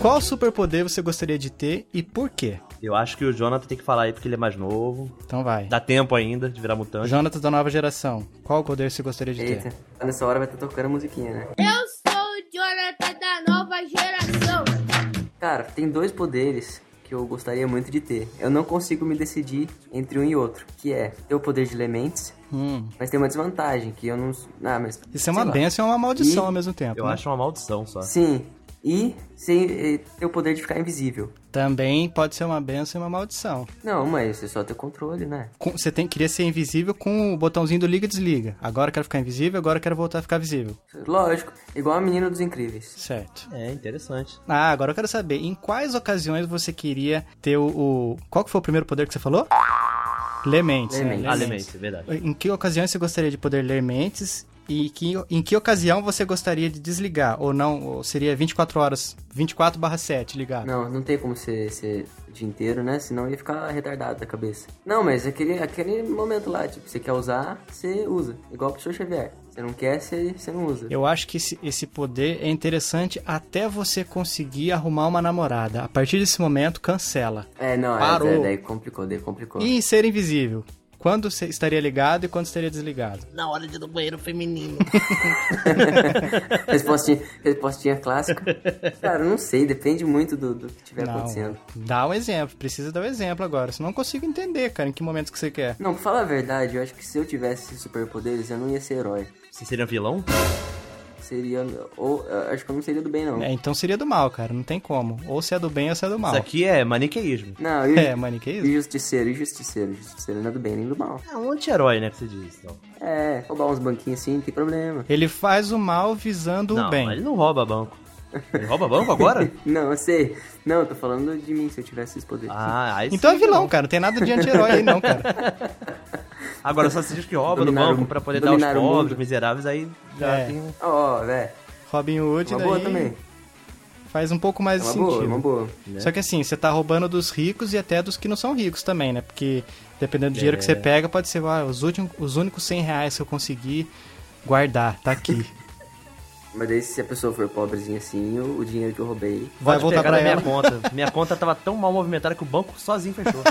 Qual superpoder você gostaria de ter e por quê? Eu acho que o Jonathan tem que falar aí porque ele é mais novo. Então vai. Dá tempo ainda de virar mutante. Jonathan da nova geração. Qual poder você gostaria de Eita, ter? nessa hora vai estar tocando a musiquinha, né? Eu sou o Jonathan da nova geração. Cara, tem dois poderes que eu gostaria muito de ter. Eu não consigo me decidir entre um e outro, que é ter o poder de Lementes, Hum. mas tem uma desvantagem, que eu não... Ah, mas... Isso é uma benção e uma maldição E- ao mesmo tempo. Eu né? acho uma maldição só. Sim, e sem, eh, ter o poder de ficar invisível. Também pode ser uma benção e uma maldição. Não, mas você só tem controle, né? Com- Você tem, queria ser invisível com o botãozinho do liga e desliga. Agora eu quero ficar invisível, agora eu quero voltar a ficar visível. Lógico, igual a menina dos incríveis. Certo. É, interessante. Ah, agora eu quero saber, em quais ocasiões você queria ter o... o- Qual que foi o primeiro poder que você falou? Ler mentes. né? Ler mentes. Ah, Lementes, é verdade. Em que ocasiões você gostaria de poder ler mentes? E que, em que ocasião você gostaria de desligar? Ou não? Ou seria 24 horas, 24 barra 7 ligado? Não, não tem como ser, ser o dia inteiro, né? Senão ia ficar retardado da cabeça. Não, mas aquele, aquele momento lá, tipo, você quer usar, você usa. Igual o professor Xavier. Você não quer, você, você não usa. Eu acho que esse, esse poder é interessante até você conseguir arrumar uma namorada. A partir desse momento, cancela. É, não, Parou. é, daí complicou, daí complicou. E ser invisível. Quando você estaria ligado e quando estaria desligado? Na hora de ir no banheiro feminino. respostinha, respostinha clássica. Cara, não sei, depende muito do, do que estiver acontecendo. dá um exemplo. Precisa dar um exemplo agora. Senão eu não consigo entender, cara, em que momentos que você quer. Não, pra falar a verdade, eu acho que se eu tivesse superpoderes, eu não ia ser herói. Você seria vilão? Seria. Ou. eu Acho que eu não seria do bem, não. É, então seria do mal, cara. Não tem como. Ou se é do bem ou se é do mal. Isso aqui é maniqueísmo. Não, e, É, maniqueísmo? e justiceiro, e justiceiro. Justiceiro não é do bem nem do mal. É um anti-herói, né, que você diz. Então. É, roubar uns banquinhos assim, não tem problema. Ele faz o mal visando Não, o bem. mas ele não rouba banco. Ele rouba banco agora? Não, eu sei. Não, eu tô falando de mim se eu tivesse esses poderes. Ah, aí Então é vilão, não. cara. Não tem nada de anti-herói aí, não, cara. Agora só se diz que rouba no banco pra poder dar aos pobres, mundo. miseráveis, aí já É. tem um... Ó, velho. Robin Hood Uma daí boa também. faz um pouco mais É uma sentido. boa, uma boa. Só que assim, você tá roubando dos ricos e até dos que não são ricos também, né? Porque dependendo do dinheiro que você pega, pode ser ah, os, últimos, os únicos 100 reais que eu consegui guardar, tá aqui. Mas daí se a pessoa for pobrezinha assim, o, o dinheiro que eu roubei. Vai Pode voltar pegar pra na minha conta. Minha conta tava tão mal movimentada que o banco sozinho fechou.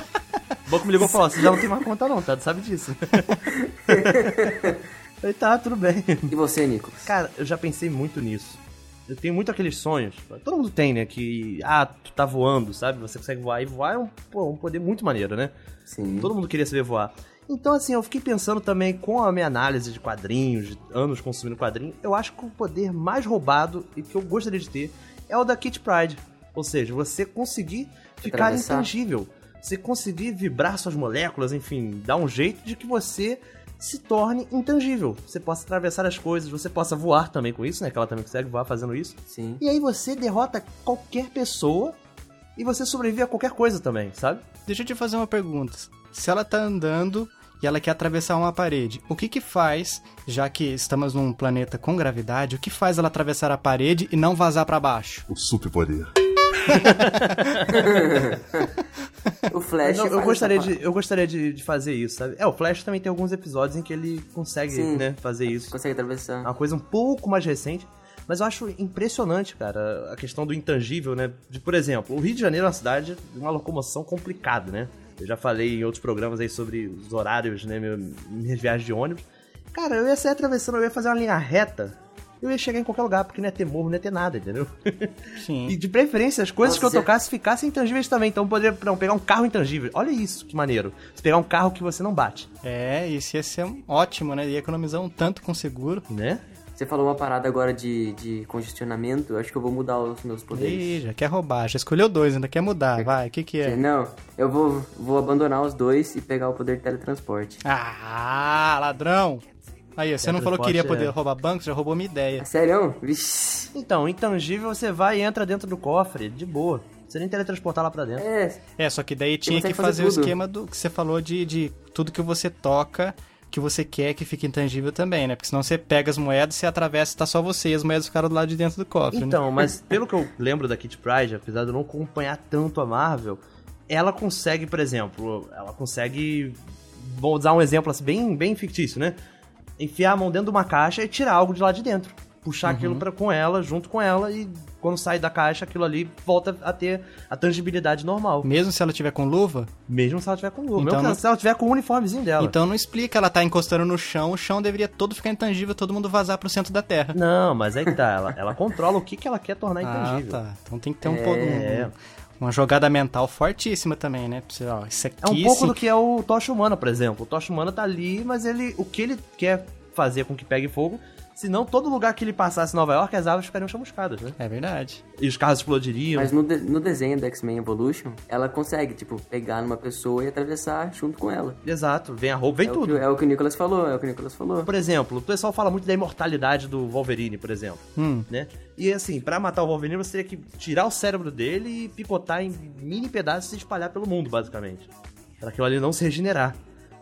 O banco me ligou e falou, você já não tem mais conta não, tá? Tu sabe disso. Falei, tá, tudo bem. E você, Nicolas? Cara, eu já pensei muito nisso. Eu tenho muito aqueles sonhos. Todo mundo tem, né? Que, ah, tu tá voando, sabe? Você consegue voar. E voar é um, pô, um poder muito maneiro, né? Sim. Todo mundo queria saber voar. Então, assim, eu fiquei pensando também com a minha análise de quadrinhos, de anos consumindo quadrinho, eu acho que o poder mais roubado e que eu gostaria de ter é o da Kit Pride. Ou seja, você conseguir ficar Atravessar. intangível. Você conseguir vibrar suas moléculas, enfim, dar um jeito de que você se torne intangível. Você possa atravessar as coisas, você possa voar também com isso, né? Que ela também consegue voar fazendo isso. Sim. E aí você derrota qualquer pessoa e você sobrevive a qualquer coisa também, sabe? Deixa eu te fazer uma pergunta. Se ela tá andando e ela quer atravessar uma parede, o que que faz, já que estamos num planeta com gravidade, o que faz ela atravessar a parede e não vazar pra baixo? O superpoder. O Flash. Não, eu gostaria, de, eu gostaria de, de fazer isso, sabe? É, o Flash também tem alguns episódios em que ele consegue, Sim. né, fazer isso. Consegue É atravessar. uma coisa um pouco mais recente, mas eu acho impressionante, cara, a questão do intangível, né? De, por exemplo, o Rio de Janeiro é uma cidade de uma locomoção complicada, né? Eu já falei em outros programas aí sobre os horários, né, meu- minhas viagens de ônibus. Cara, eu ia sair atravessando, eu ia fazer uma linha reta, eu ia chegar em qualquer lugar, porque não ia ter morro, não ia ter nada, entendeu? Sim. E de preferência, as coisas Nossa, que eu tocasse ficassem intangíveis também. Então eu poderia não, pegar um carro intangível. Olha isso, que maneiro. Você pegar um carro que você não bate, É, isso ia ser um- ótimo, né? Ia economizar um tanto com seguro. né? Você falou uma parada agora de, de congestionamento, eu acho que eu vou mudar os meus poderes. Ih, já quer roubar, já escolheu dois, ainda quer mudar. Vai, o que que é? Não, eu vou, vou abandonar os dois e pegar o poder de teletransporte. Ah, ladrão! Aí, você não falou que queria Teletransporte poder é- roubar banco, já roubou minha ideia. Sério? Vixe. Então, intangível você vai e entra dentro do cofre, de boa. Você nem teletransportar lá pra dentro. É, É, só que daí tinha que fazer, fazer o esquema do que você falou de, de tudo que você toca, que você quer que fique intangível também, né? Porque senão você pega as moedas, você atravessa e tá só você, e as moedas ficaram do lado de dentro do cofre, né? Então, mas pelo que eu lembro da Kit Pride, apesar de eu não acompanhar tanto a Marvel, ela consegue, por exemplo, ela consegue. Vou usar um exemplo assim, bem, bem fictício, né? Enfiar a mão dentro de uma caixa e tirar algo de lá de dentro. puxar aquilo pra, com ela, junto com ela, e quando sai da caixa, aquilo ali volta a ter a tangibilidade normal. Mesmo se ela tiver com luva, Mesmo se ela tiver com luva. Então não- se ela tiver com o uniformezinho dela. então não explica ela tá encostando no chão, o chão deveria todo ficar intangível, todo mundo vazar pro centro da Terra. Não, mas aí que tá. Ela, ela controla o que, que ela quer tornar Ah, intangível. tá. Então tem que ter um, É. pouco- um- uma jogada mental fortíssima também, né? Você, ó, isso aqui, É um pouco sim- do que é o Tocha Humana, por exemplo. O Tocha Humana tá ali, mas ele, o que ele quer fazer com que pegue fogo, senão todo lugar que ele passasse em Nova York, as árvores ficariam chamuscadas, né? É verdade. E os carros explodiriam. Mas no, de- no desenho da X-Men Evolution, ela consegue, tipo, pegar numa pessoa e atravessar junto com ela. Exato, vem a roupa, vem é tudo. O que, é o que o Nicolas falou, é o que o Nicolas falou. Por exemplo, o pessoal fala muito da imortalidade do Wolverine, por exemplo. Hum. Né? E assim, pra matar o Wolverine, você teria que tirar o cérebro dele e picotar em mini pedaços e espalhar pelo mundo, basicamente. Pra aquilo ali não se regenerar.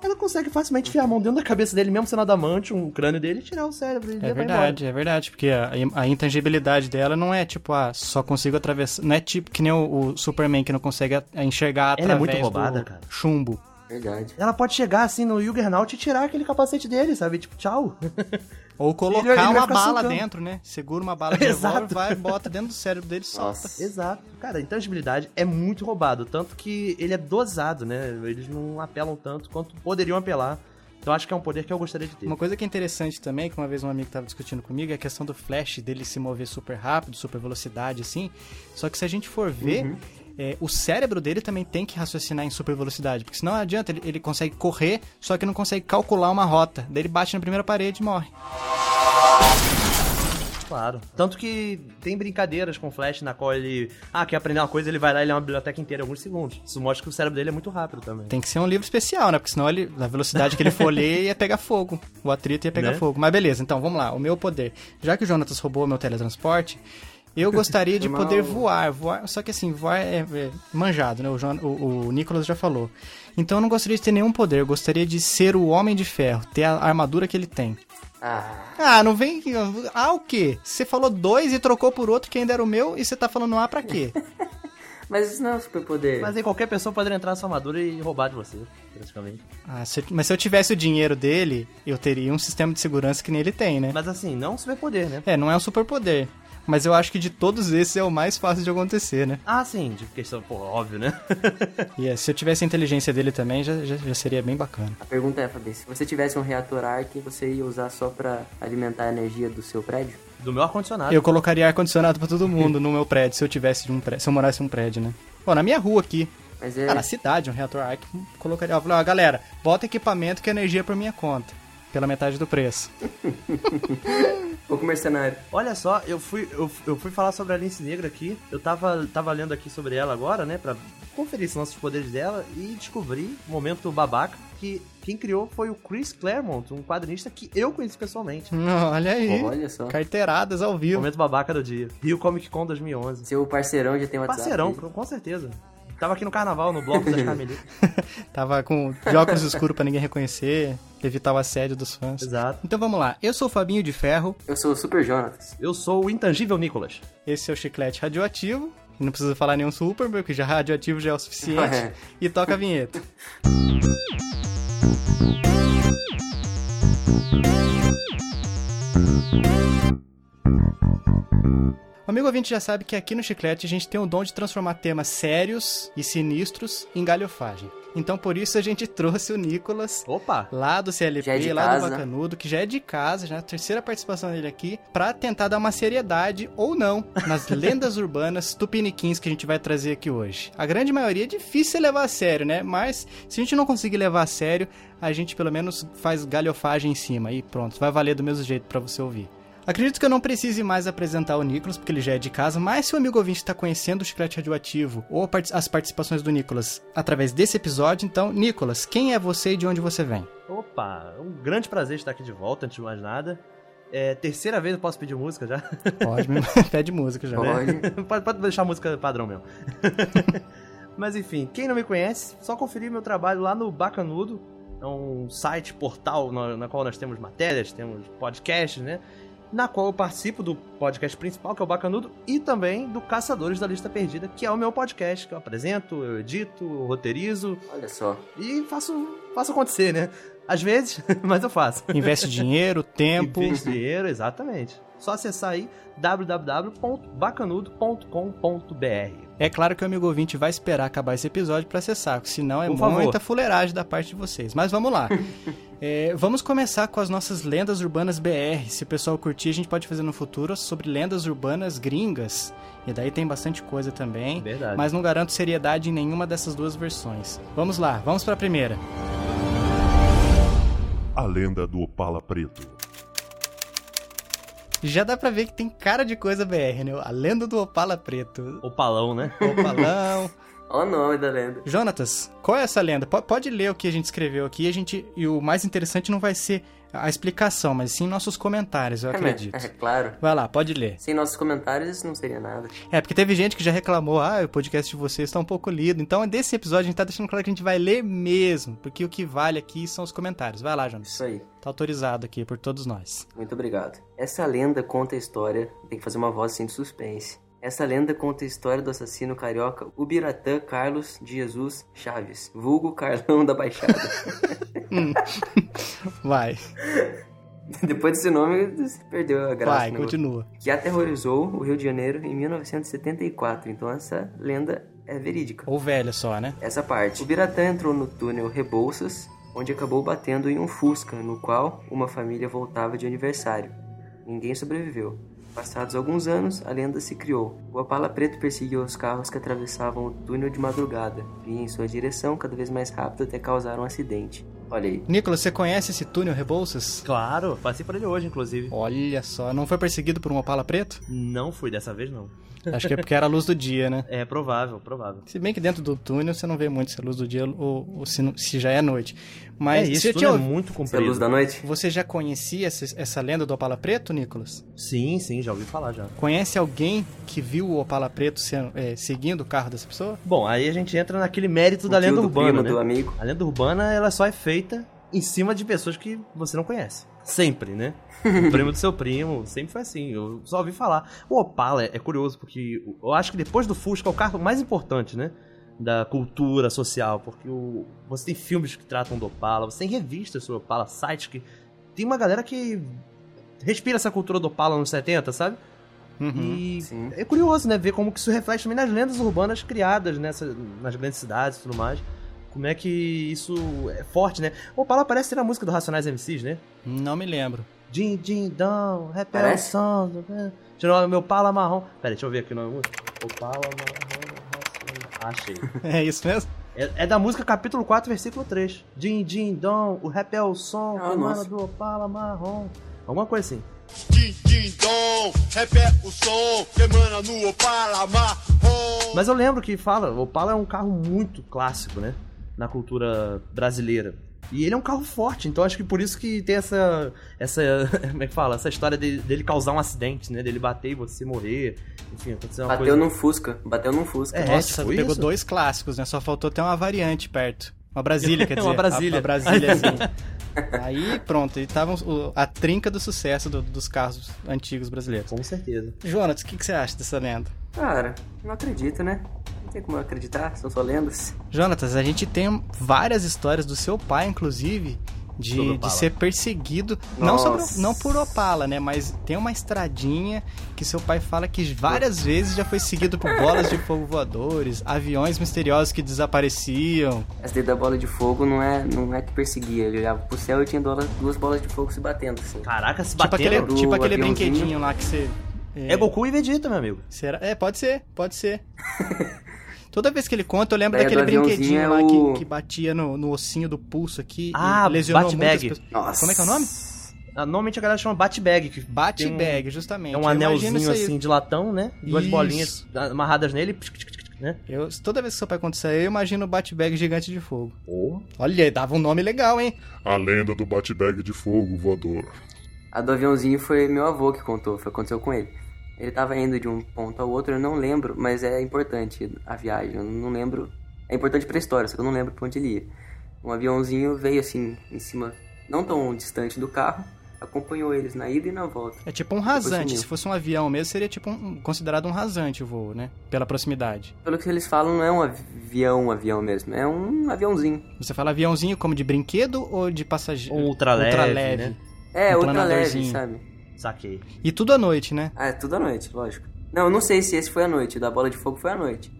Ela consegue facilmente enfiar a mão dentro da cabeça dele, mesmo sendo adamante, um crânio dele, e tirar o cérebro e É verdade, é verdade, porque a, a intangibilidade dela não é tipo, ah, só consigo atravessar. Não é tipo que nem o, o Superman que não consegue a- enxergar Ela é através muito roubada, do cara. chumbo. Verdade. Ela pode chegar assim no Juggernaut e tirar aquele capacete dele, sabe? Tipo, tchau. Ou colocar Ele- ele uma bala socando. dentro, né? Segura uma bala de Exato. revólver, vai, bota dentro do cérebro dele e solta. Nossa. Exato. Cara, a intangibilidade é muito roubado. Tanto que ele é dosado, né? Eles não apelam tanto quanto poderiam apelar. Então acho que é um poder que eu gostaria de ter. Uma coisa que é interessante também, que uma vez um amigo tava discutindo comigo, é a questão do Flash, dele se mover super rápido, super velocidade, assim. Só que se a gente for ver, Uhum. É, o cérebro dele também tem que raciocinar em super velocidade. Porque senão não adianta, ele, ele consegue correr, só que não consegue calcular uma rota. Daí ele bate na primeira parede e morre. Claro. Tanto que tem brincadeiras com o Flash na qual ele. Ah, quer aprender uma coisa, ele vai lá e lê uma biblioteca inteira em alguns segundos. Isso mostra que o cérebro dele é muito rápido também. Tem que ser um livro especial, né? Porque senão ele, na velocidade que ele for ler, ia pegar fogo. O atrito ia pegar Né? fogo. Mas beleza, então vamos lá. O meu poder. Já que o Jonatas roubou meu teletransporte, eu gostaria de poder voar. voar. Só que assim, voar é, é manjado, né? O, Jon- o, o Nicolas já falou. Então eu não gostaria de ter nenhum poder. Eu gostaria de ser o Homem de Ferro, ter a armadura que ele tem. Ah, Ah, não vem. Ah, o quê? Você falou dois e trocou por outro que ainda era o meu e você tá falando ah pra quê? mas isso não é um superpoder. Mas aí qualquer pessoa poderia entrar na sua armadura e roubar de você, praticamente. Ah, se eu- mas se eu tivesse o dinheiro dele, eu teria um sistema de segurança que nem ele tem, né? Mas assim, não um superpoder, né? É, não é um superpoder. Mas eu acho que de todos esses é o mais fácil de acontecer, né? Ah, sim, de questão, pô, óbvio, né? E é, se eu tivesse a inteligência dele também, já, já, já seria bem bacana. A pergunta é, Fabi, se você tivesse um reator Arc, você ia usar só pra alimentar a energia do seu prédio? Do meu ar-condicionado. Eu colocaria ar-condicionado pra todo mundo no meu prédio, se eu tivesse um prédio, se eu morasse em um prédio, né? Pô, na minha rua aqui, Mas é... ah, na cidade, um reator arc, colocaria. Eu falei, ó, galera, bota equipamento que é energia por minha conta. Pela metade do preço. Pouco mercenário. Olha só, eu fui, eu, eu fui falar sobre a Lince Negra aqui. Eu tava, tava lendo aqui sobre ela agora, né? Pra conferir esse lance dos poderes dela e descobri, momento babaca, que quem criou foi o Chris Claremont, um quadrinista que eu conheci pessoalmente. Olha aí. Olha só. Carteiradas ao vivo. Momento babaca do dia. Rio Comic Con 2011. Seu parceirão já tem WhatsApp. Parceirão, dele. com certeza. Tava aqui no carnaval, no bloco das Carmelitas. Tava com de óculos escuros pra ninguém reconhecer, evitar o assédio dos fãs. Exato. Então vamos lá. Eu sou o Fabinho de Ferro. Eu sou o Super Jonas. Eu sou o intangível Nicolas. Esse é o chiclete radioativo. Não precisa falar nenhum super, porque já radioativo já é o suficiente. É. E toca a vinheta. O amigo ouvinte já sabe que aqui no Chiclete a gente tem o dom de transformar temas sérios e sinistros em galhofagem. Então por isso a gente trouxe o Nicolas Opa! lá do CLP, é lá casa. do Bacanudo, que já é de casa, já é a terceira participação dele aqui, pra tentar dar uma seriedade ou não nas lendas urbanas tupiniquins que a gente vai trazer aqui hoje. A grande maioria é difícil levar a sério, né? Mas se a gente não conseguir levar a sério, a gente pelo menos faz galhofagem em cima e pronto, vai valer do mesmo jeito pra você ouvir. Acredito que eu não precise mais apresentar o Nicolas, porque ele já é de casa, mas se o amigo ouvinte está conhecendo o Chiclete Radioativo ou as participações do Nicolas através desse episódio, então, Nicolas, quem é você e de onde você vem? Opa! É um grande prazer estar aqui de volta, antes de mais nada. É, terceira vez eu posso pedir música já? Pode, pede música já. Pode. pode, pode deixar a música padrão mesmo. Mas enfim, quem não me conhece, só conferir meu trabalho lá no Bacanudo. É um site, portal, na, na qual nós temos matérias, temos podcasts, né? Na qual eu participo do podcast principal, que é o Bacanudo, e também do Caçadores da Lista Perdida, que é o meu podcast, que eu apresento, eu edito, eu roteirizo Olha só. e faço, faço acontecer, né? Às vezes, mas eu faço. Investe dinheiro, tempo. Investe dinheiro, exatamente. Só acessar aí www.bacanudo.com.br. É claro que o amigo ouvinte vai esperar acabar esse episódio para acessar, senão é Por favor. muita fuleiragem da parte de vocês. Mas vamos lá. É, vamos começar com as nossas lendas urbanas BR. Se o pessoal curtir, a gente pode fazer no futuro sobre lendas urbanas gringas. E daí tem bastante coisa também. Verdade. Mas não garanto seriedade em nenhuma dessas duas versões. Vamos lá, vamos para a primeira. A lenda do Opala Preto. Já dá pra ver que tem cara de coisa BR, né? A lenda do Opala Preto. Opalão, né? Opalão. Olha o nome da lenda. Jonatas, qual é essa lenda? Po- Pode ler o que a gente escreveu aqui. A gente e o mais interessante não vai ser a explicação, mas sim nossos comentários, eu acredito. É, claro. Vai lá, pode ler. Sem nossos comentários, isso não seria nada. É, porque teve gente que já reclamou, ah, o podcast de vocês está um pouco lido. Então, desse episódio, a gente tá deixando claro que a gente vai ler mesmo, porque o que vale aqui são os comentários. Vai lá, Jonas. Isso aí. Tá autorizado aqui por todos nós. Muito obrigado. Essa lenda conta a história. Tem que fazer uma voz assim de suspense. Essa lenda conta a história do assassino carioca Ubiratã Carlos de Jesus Chaves, vulgo Carlão da Baixada. Vai, Depois desse nome, você perdeu a graça. vai, negócio. continua. Que aterrorizou o Rio de Janeiro em 1974. Então essa lenda é verídica. Ou velho só, né? Essa parte. O Biratã entrou no túnel Rebouças, onde acabou batendo em um Fusca, no qual uma família voltava de aniversário. Ninguém sobreviveu. Passados alguns anos, a lenda se criou. O Opala Preto perseguiu os carros que atravessavam o túnel de madrugada, vinha em sua direção cada vez mais rápido até causar um acidente. Olha aí. Nicolas, você conhece esse túnel Rebouças? Claro, passei por ele hoje, inclusive. Olha só, não foi perseguido por um Opala preto? Não fui dessa vez, não. Acho que é porque era a luz do dia, né? É provável, provável. Se bem que dentro do túnel você não vê muito se é luz do dia ou, ou se, não- se já é noite. Mas é, isso tinha- é muito Isso é a luz comprido. da noite? você já conhecia essa, essa lenda do Opala Preto, Nicolas? Sim, sim, já ouvi falar já. Conhece alguém que viu o Opala Preto sendo- é, seguindo o carro dessa pessoa? Bom, aí a gente entra naquele mérito O da lenda do urbana, primo, né? do amigo. A lenda urbana, ela só é feita em cima de pessoas que você não conhece. Sempre, né? O primo do seu primo, sempre foi assim. Eu só ouvi falar. O Opala é, é curioso, porque eu acho que depois do Fusca é o carro mais importante, né? Da cultura social, porque o, você tem filmes que tratam do Opala, você tem revistas sobre o Opala, sites que. Tem uma galera que respira essa cultura do Opala nos 70, sabe? Uhum. E Sim. é curioso, né? Ver como que isso reflete também nas lendas urbanas criadas nessa, nas grandes cidades e tudo mais. Como é que isso é forte, né? O Opala parece ser na música do Racionais MCs, né? Não me lembro. Din, din, dão, repel Parece? som. né? Tirou o meu pala marrom. Pera, deixa eu ver aqui o nome. Opala marrom. Achei. É isso mesmo? É, é da música capítulo 4, versículo 3. Din, din, dom, o rap é o som, Ah, nossa. do Opala marrom. Alguma coisa assim. Din, din, dom, rap é o som que emana no Opala marrom. Mas eu lembro que fala, o Opala é um carro muito clássico, né? Na cultura brasileira. E ele é um carro forte, então acho que por isso que tem essa. essa como é que fala? Essa história dele, dele causar um acidente, né? Dele bater e você morrer. Enfim, aconteceu uma Bateu coisa. num Fusca. Bateu num Fusca. É, Nossa, tipo pegou isso. dois clássicos, né? Só faltou ter uma variante perto. Uma Brasília, quer dizer. Uma Brasília. A, a Brasília, assim. Aí, pronto, aí tava o- a trinca do sucesso do- dos carros antigos brasileiros. Com certeza. Jonas, o que, que você acha dessa lenda? Cara, não acredito, né? Tem como eu acreditar, são só lendas. Jonatas, a gente tem várias histórias do seu pai, inclusive, de, de ser perseguido, não, sobre, não por Opala, né? Mas tem uma estradinha que seu pai fala que várias vezes já foi seguido por bolas de fogo voadores, aviões misteriosos que desapareciam. Essa daí da bola de fogo não é, não é que perseguia. Ele olhava pro céu e tinha duas bolas de fogo se batendo, assim. Caraca, se Tipo batendo. aquele, do tipo aquele brinquedinho lá que você. É Goku e Vegeta, meu amigo. Será? É, pode ser, pode ser. Toda vez que ele conta, eu lembro Daí daquele brinquedinho é lá o- que, que batia no, no ossinho do pulso aqui Ah, e lesionou Bat-Bag. muitas pessoas. Nossa. Como é que é o nome? Ah, Normalmente a galera chama Bat-Bag. que tem um- Bat-bag, justamente. É um Eu anelzinho assim de latão, né? Duas Isso. bolinhas amarradas nele, né? Eu, toda vez que seu pai conta isso aí, eu imagino o Bat-bag gigante de fogo. Porra. Olha, dava um nome legal, hein? A lenda do bate-bag de fogo voador. A do aviãozinho foi meu avô que contou, foi aconteceu com ele. Ele tava indo de um ponto ao outro, eu não lembro, mas é importante a viagem, eu não lembro. É importante pra história, só que eu não lembro pra onde ele ia. Um aviãozinho veio assim, em cima, não tão distante do carro, acompanhou eles na ida e na volta. É tipo um rasante. Se fosse um avião mesmo, seria tipo um, considerado um rasante o voo, né? Pela proximidade. Pelo que eles falam, não é um avião, um avião mesmo, é um aviãozinho. Você fala aviãozinho como de brinquedo ou de passageiro? Um ultraleve, né? É, Um ultra leve, sabe? Saquei. E tudo à noite, né? Ah, é tudo à noite, lógico. Não, não sei se esse foi à noite, o da bola de fogo foi à noite.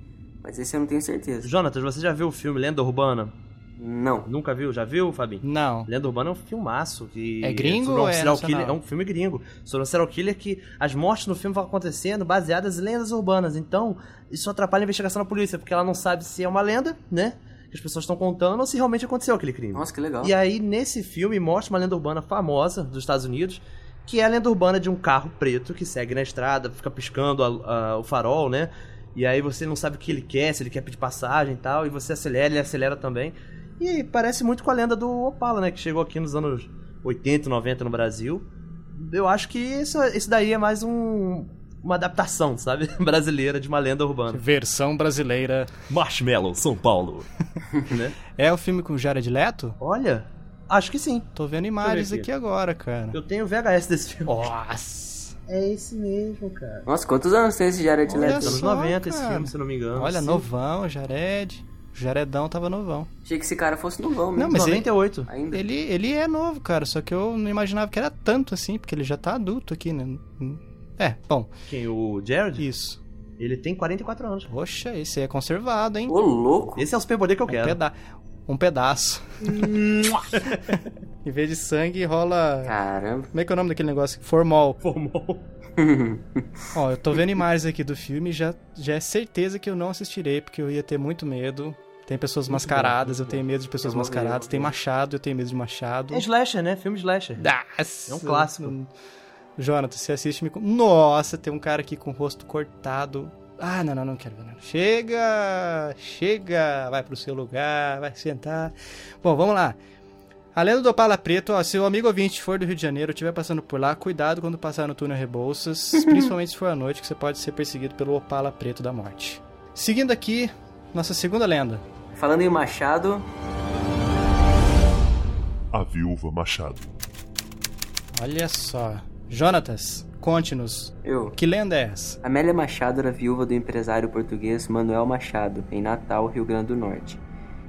Mas esse eu não tenho certeza. Jonatas, você já viu o filme Lenda Urbana? Não. Nunca viu? Já viu, Fabinho? Não. Lenda Urbana é um filmaço que... É gringo sobre um ou é killer, É um filme gringo. Sobre um serial killer que as mortes no filme vão acontecendo baseadas em lendas urbanas. Então, isso atrapalha a investigação da polícia, porque ela não sabe se é uma lenda, né? Que as pessoas estão contando ou se realmente aconteceu aquele crime. Nossa, que legal. E aí, nesse filme, mostra uma lenda urbana famosa dos Estados Unidos, que é a lenda urbana de um carro preto que segue na estrada, fica piscando a- a- o farol, né? E aí você não sabe o que ele quer, se ele quer pedir passagem e tal, e você acelera, ele acelera também. E parece muito com a lenda do Opala, né? Que chegou aqui nos anos 80, 90 no Brasil. Eu acho que isso, isso daí é mais um, uma adaptação, sabe? Brasileira de uma lenda urbana. Versão brasileira. Marshmallow, São Paulo. né? É o filme com o Jared Leto? Olha, acho que sim. Tô vendo imagens aqui. aqui agora, cara. Eu tenho VHS desse filme. Nossa. É esse mesmo, cara. Nossa, quantos anos tem esse Jared Olha Leto? Anos só, 90 esse cara. filme, se eu não me engano. Olha, Sim. novão, Jared. O Jaredão tava novão. Achei que esse cara fosse novão mesmo. Não, mas ele- 98. Ainda. Ele, ele é novo, cara, só que eu não imaginava que era tanto assim, porque ele já tá adulto aqui, né? É, bom, Quem? O Jared? isso. Ele tem 44 anos. Poxa, esse é conservado, hein? Ô, louco. Esse é o superpoder que eu Um, quero. peda um pedaço. em vez de sangue, rola. Caramba. Como é que é o nome daquele negócio? Formol. Formou. Ó, eu tô vendo imagens aqui do filme e já, já é certeza que eu não assistirei, porque eu ia ter muito medo. Tem pessoas mascaradas, eu tenho medo de pessoas Eu vou ver, eu mascaradas. Tem machado, eu tenho medo de machado. É slasher, né? Filme slasher. Nossa. É um clássico. Jonathan, você assiste me com. Nossa, tem um cara aqui com o rosto cortado. Ah, não, não, não quero ver. Não. Chega! Chega! Vai pro seu lugar, vai sentar. Bom, vamos lá. A lenda do Opala Preto, ó, se o amigo ouvinte for do Rio de Janeiro, estiver passando por lá, cuidado quando passar no túnel Rebouças, principalmente se for à noite, que você pode ser perseguido pelo Opala Preto da Morte. Seguindo aqui, nossa segunda lenda. Falando em Machado, A Viúva Machado. Olha só. Jonatas, conte-nos, eu. que lenda é essa? Amélia Machado era viúva do empresário português Manuel Machado, em Natal, Rio Grande do Norte.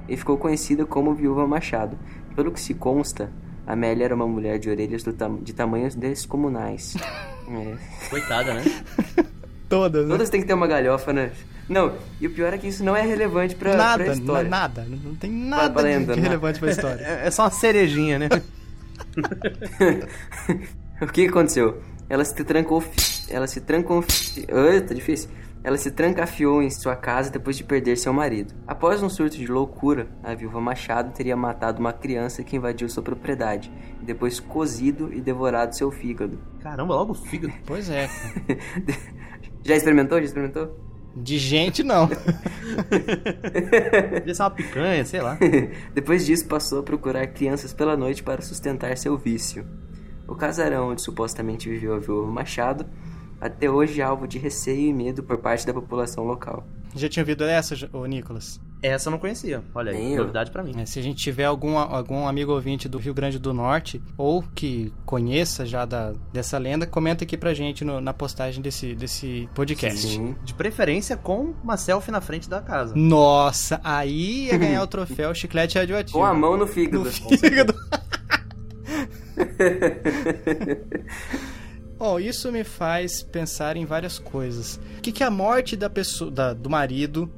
E ficou conhecida como Viúva Machado. Pelo que se consta, Amélia era uma mulher de orelhas do tam- de tamanhos descomunais. É. Coitada, né? Todas, né? Todas têm que ter uma galhofa, né? Não, e o pior é que isso não é relevante pra, nada, pra história. na- nada. Não tem nada pra de- lenda, de né? relevante pra história. É, é só uma cerejinha, né? O que aconteceu? Ela se trancou. Ela se trancou. Ai, tá difícil. Ela se trancafiou em sua casa depois de perder seu marido. Após um surto de loucura, a viúva Machado teria matado uma criança que invadiu sua propriedade e depois cozido e devorado seu fígado. Caramba, logo o fígado. Pois é. Já experimentou? Já experimentou? De gente, não. Podia ser uma picanha, sei lá. Depois disso, passou a procurar crianças pela noite para sustentar seu vício. O casarão onde supostamente viveu a viúva Machado, até hoje é alvo de receio e medo por parte da população local. Já tinha ouvido essa, ô Nicolas? Essa eu não conhecia. Olha aí, Nem novidade pra mim. É, se a gente tiver algum, algum amigo ouvinte do Rio Grande do Norte, ou que conheça já da, dessa lenda, comenta aqui pra gente no- na postagem desse, desse podcast. Sim. De preferência com uma selfie na frente da casa. Nossa, aí ia ganhar o troféu chiclete radioativo. Com a mão no fígado. no fígado. Bom, isso me faz pensar em várias coisas. O que, que a morte da pessoa, da- do marido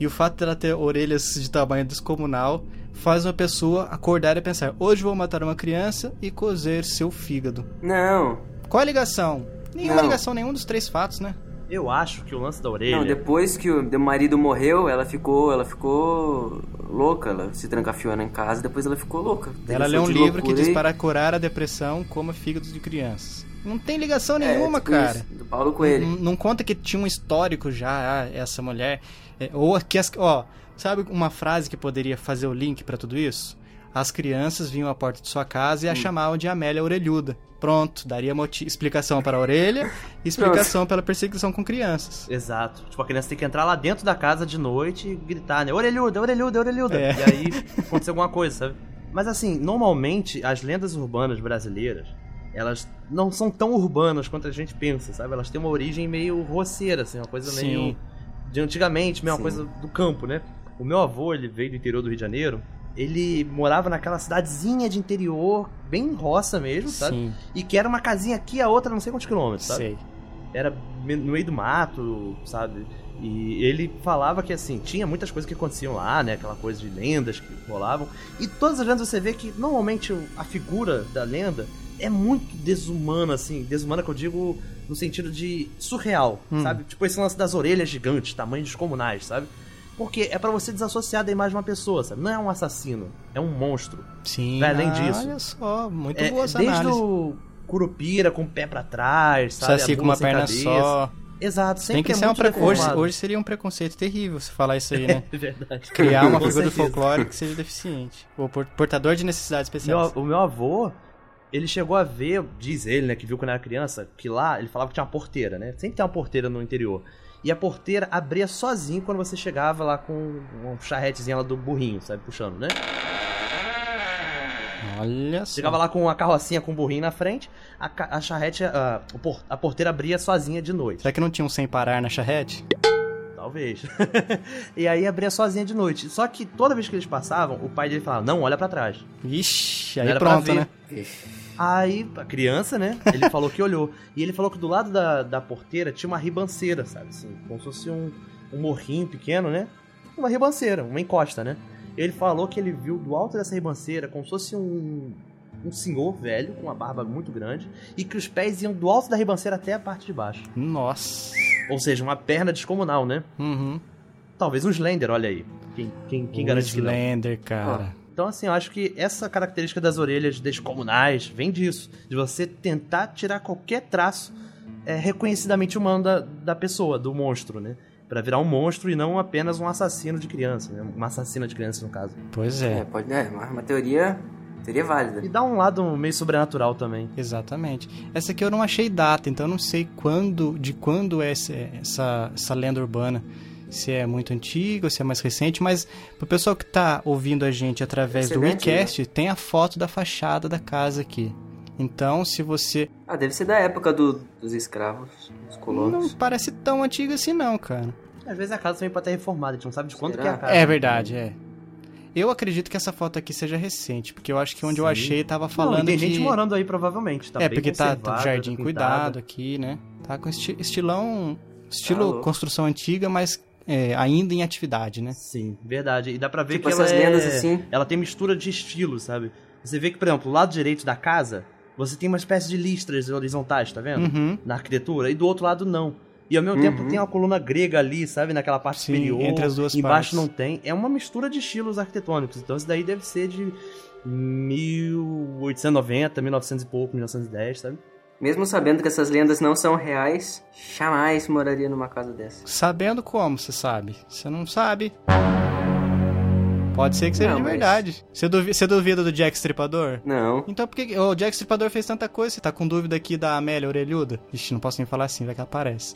e o fato dela ter orelhas de tamanho descomunal faz uma pessoa acordar e pensar: hoje vou matar uma criança e cozer seu fígado. Não, Qual a ligação? Nenhuma Não. ligação, nenhum dos três fatos, né? Eu acho que o lance da orelha. não, depois que o marido morreu, ela ficou, ela ficou louca, ela se trancafiou em casa, depois ela ficou louca. Ela lê um livro que diz para curar a depressão, coma fígados de crianças. Não tem ligação É, nenhuma, tipo cara. isso, do Paulo Coelho. Não, não conta que tinha um histórico já, ah, essa mulher. É, ou que as. Ó, sabe uma frase que poderia fazer o link pra tudo isso? As crianças vinham à porta de sua casa e a Hum. chamavam de Amélia Orelhuda. Pronto, daria explicação para a orelha e explicação pela perseguição com crianças. Exato. Tipo, a criança tem que entrar lá dentro da casa de noite e gritar, né? Orelhuda, orelhuda, orelhuda. É. E aí acontecer alguma coisa, sabe? Mas assim, normalmente as lendas urbanas brasileiras, elas não são tão urbanas quanto a gente pensa, sabe? Elas têm uma origem meio roceira, assim, uma coisa Sim. meio de antigamente, meio uma Sim. coisa do campo, né? O meu avô, ele veio do interior do Rio de Janeiro, ele morava naquela cidadezinha de interior, bem roça mesmo, sabe? Sim, E que era uma casinha aqui, a outra não sei quantos quilômetros, sabe? sei. era no meio do mato, sabe? E ele falava que assim, tinha muitas coisas que aconteciam lá, né? Aquela coisa de lendas que rolavam. E todas as lendas você vê que normalmente a figura da lenda é muito desumana, assim. Desumana que eu digo no sentido de surreal, Hum. sabe? Tipo esse lance das orelhas gigantes, tamanhos descomunais, sabe? Porque é pra você desassociar da imagem de uma pessoa, sabe? Não é um assassino, é um monstro. Sim. Vai além ah, disso. Olha só, muito É, boa essa desde análise. o Curupira com o pé pra trás, sabe? Saci com uma sem perna cabeça. só. Exato, sempre Tem que é ser um preconceito. Hoje, hoje seria um preconceito terrível se falar isso aí, né? É verdade. Criar uma figura do folclore que seja deficiente. Ou por- portador de necessidades Meu, especiais. o meu avô, ele chegou a ver, diz ele, né, que viu quando era criança, que lá ele falava que tinha uma porteira, né? Sempre tem uma porteira no interior. E a porteira abria sozinho quando você chegava lá com um charretezinho lá do burrinho, sabe? Puxando, né? Olha só. Chegava lá com uma carrocinha com um burrinho na frente, a, a charrete, a, por- a porteira abria sozinha de noite. Será que não tinha um sem parar na charrete? Talvez. e aí abria sozinha de noite. Só que toda vez que eles passavam, o pai dele falava, não, olha pra trás. Ixi, aí era pra pronto, ver. né? Aí, a criança, né? Ele falou que olhou. E ele falou que do lado da, da porteira tinha uma ribanceira, sabe? Assim, como se fosse um, um morrinho pequeno, né? Uma ribanceira, uma encosta, né? Ele falou que ele viu do alto dessa ribanceira como se fosse um, um senhor velho com uma barba muito grande e que os pés iam do alto da ribanceira até a parte de baixo. Nossa. Ou seja, uma perna descomunal, né? Uhum. Talvez um Slender, olha aí. Quem, quem, quem garante que não? Slender, cara. Então, assim, eu acho que essa característica das orelhas descomunais vem disso. De você tentar tirar qualquer traço é, reconhecidamente humano da, da pessoa, do monstro, né? Pra virar um monstro e não apenas um assassino de criança, né? Uma assassina de criança, no caso. Pois É, é. pode, é uma, uma teoria, teoria válida. E dá um lado meio sobrenatural também. Exatamente. Essa aqui eu não achei data, então eu não sei quando, de quando é essa, essa, essa lenda urbana. Se é muito antiga ou se é mais recente, mas pro pessoal que tá ouvindo a gente através do é bem WeCast, tem a foto da fachada da casa aqui. Então, se você. Ah, deve ser da época do- dos escravos, dos Não colonos. parece tão antiga assim, não, cara. Às vezes a casa também pode estar reformada, a gente não sabe de quando Será? que é a casa. É verdade, é. Eu acredito que essa foto aqui seja recente, porque eu acho que onde eu Sim. achei tava Não, falando e tem de... gente morando aí, provavelmente. Tá é, bem porque tá, tá jardim tá cuidado aqui, né? Tá com esti- estilão, estilo louco. construção antiga, mas é, ainda em atividade, né? Sim, verdade. E dá pra ver Tipo que essas ela lendas é... assim. Ela tem mistura de estilos, sabe? Você vê que, por exemplo, o lado direito da casa, você tem uma espécie de listras horizontais, tá vendo? Uhum. Na arquitetura. E do outro lado, não. E ao mesmo tempo Uhum. tem uma coluna grega ali, sabe? Naquela parte Sim, superior. entre as duas Embaixo partes. não tem. É uma mistura de estilos arquitetônicos. Então isso daí deve ser de 1890, 1900 e pouco, 1910, sabe? Mesmo sabendo que essas lendas não são reais, jamais moraria numa casa dessa. Sabendo como, você sabe. Você não sabe. Pode ser que seja Não, de mas- verdade. Você duvi- você duvida do Jack Stripador? Não. Então por que o Jack Stripador fez tanta coisa? Você tá com dúvida aqui da Amélia Orelhuda? Ixi, não posso nem falar assim, vai que aparece.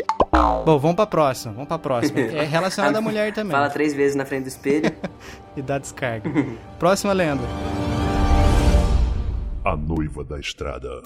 Bom, vamos pra próxima, vamos pra próxima. É relacionada à mulher também. Fala três vezes na frente do espelho. E dá descarga. Próxima lenda. A noiva da estrada.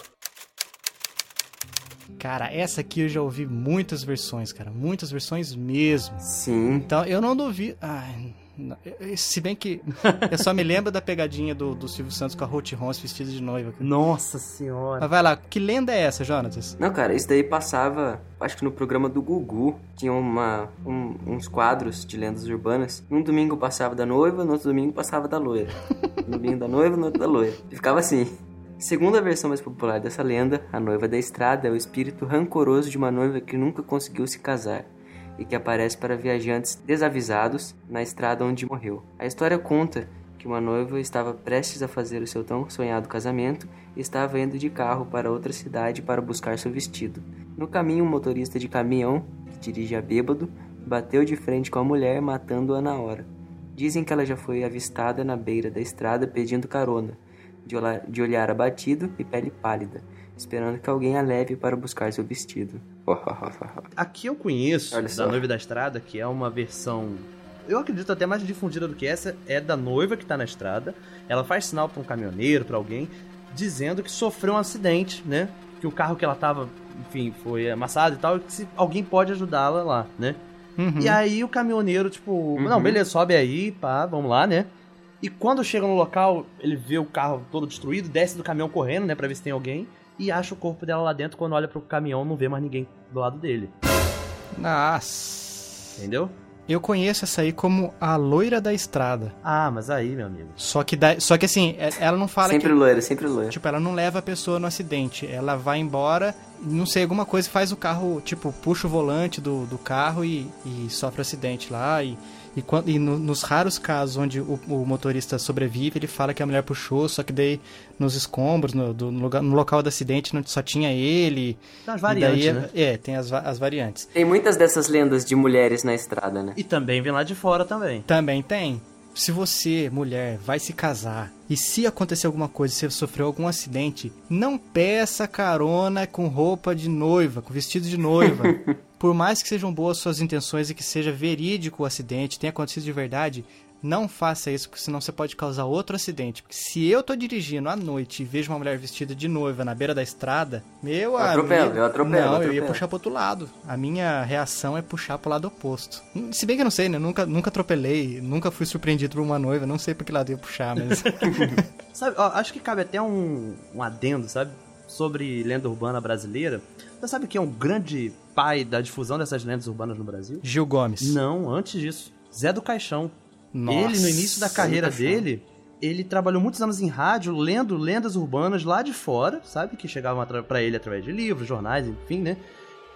Cara, essa aqui eu já ouvi muitas versões, cara. Muitas versões mesmo. Sim. Então, eu não duvido. Ai, não. Se bem que eu só me lembro da pegadinha do, do Silvio Santos com a Ruth Rons vestida de noiva. Nossa senhora. Mas vai lá, que lenda é essa, Jonatas? Não, cara, isso daí passava, acho que no programa do Gugu, tinha uma, um- uns quadros de lendas urbanas. Um domingo passava da noiva, no outro domingo passava da loira. No domingo da noiva, no outro da loira. E ficava assim. Segundo a versão mais popular dessa lenda, a noiva da estrada é o espírito rancoroso de uma noiva que nunca conseguiu se casar e que aparece para viajantes desavisados na estrada onde morreu. A história conta que uma noiva estava prestes a fazer o seu tão sonhado casamento e estava indo de carro para outra cidade para buscar seu vestido. No caminho, um motorista de caminhão, que dirigia bêbado, bateu de frente com a mulher, matando-a na hora. Dizem que ela já foi avistada na beira da estrada pedindo carona, de olhar, de olhar abatido e pele pálida, esperando que alguém a leve para buscar seu vestido. Aqui eu conheço, da. Noiva da Estrada, que é uma versão. Eu acredito até mais difundida do que essa, é da noiva que tá na estrada. Ela faz sinal pra um caminhoneiro, pra alguém, dizendo que sofreu um acidente, né? Que o carro que ela tava, enfim, foi amassado e tal, e que se alguém pode ajudá-la lá, né? Uhum. E aí o caminhoneiro, tipo, não, beleza, sobe aí, pá, vamos lá, né? E quando chega no local, ele vê o carro todo destruído, desce do caminhão correndo, né, pra ver se tem alguém, e acha o corpo dela lá dentro. Quando olha pro caminhão, não vê mais ninguém do lado dele. Nossa. Entendeu? Eu conheço essa aí como a loira da estrada. Ah, mas aí, meu amigo. Só que, dá, só que assim, é- ela não fala sempre que. loira, sempre loira. Tipo, ela não leva a pessoa no acidente. Ela vai embora, não sei, alguma coisa faz o carro, tipo, puxa o volante do, do carro e, e sofre acidente lá. E, e, quando, e no- nos raros casos onde o, o motorista sobrevive, ele fala que a mulher puxou, só que daí nos escombros, no, do- no lugar, no local do acidente, não, só tinha ele. Tem as variantes, daí, né? É, tem as, as variantes. Tem muitas dessas lendas de mulheres na estrada, né? E também vem lá de fora também. Também tem. Se você, mulher, vai se casar e se acontecer alguma coisa, se você sofreu algum acidente, não peça carona com roupa de noiva, com vestido de noiva. Por mais que sejam boas suas intenções e que seja verídico o acidente, tenha acontecido de verdade, não faça isso, porque senão você pode causar outro acidente. Porque se eu tô dirigindo à noite e vejo uma mulher vestida de noiva na beira da estrada, meu atropelo, amigo... eu atropelo, Não, eu eu ia atropelo. puxar pro outro lado. A minha reação é puxar pro lado oposto. Se bem que eu não sei, né? Nunca, nunca atropelei, nunca fui surpreendido por uma noiva, não sei pra que lado eu ia puxar, mas. Sabe, ó, acho que cabe até um, um adendo, sabe? Sobre lenda urbana brasileira. Você sabe quem é um grande pai da difusão dessas lendas urbanas no Brasil? Gil Gomes. Não, antes disso. Zé do Caixão. Nossa. Ele, no início da carreira dele, ele trabalhou muitos anos em rádio, lendo lendas urbanas lá de fora, sabe? Que chegavam pra ele através de livros, jornais, enfim, né?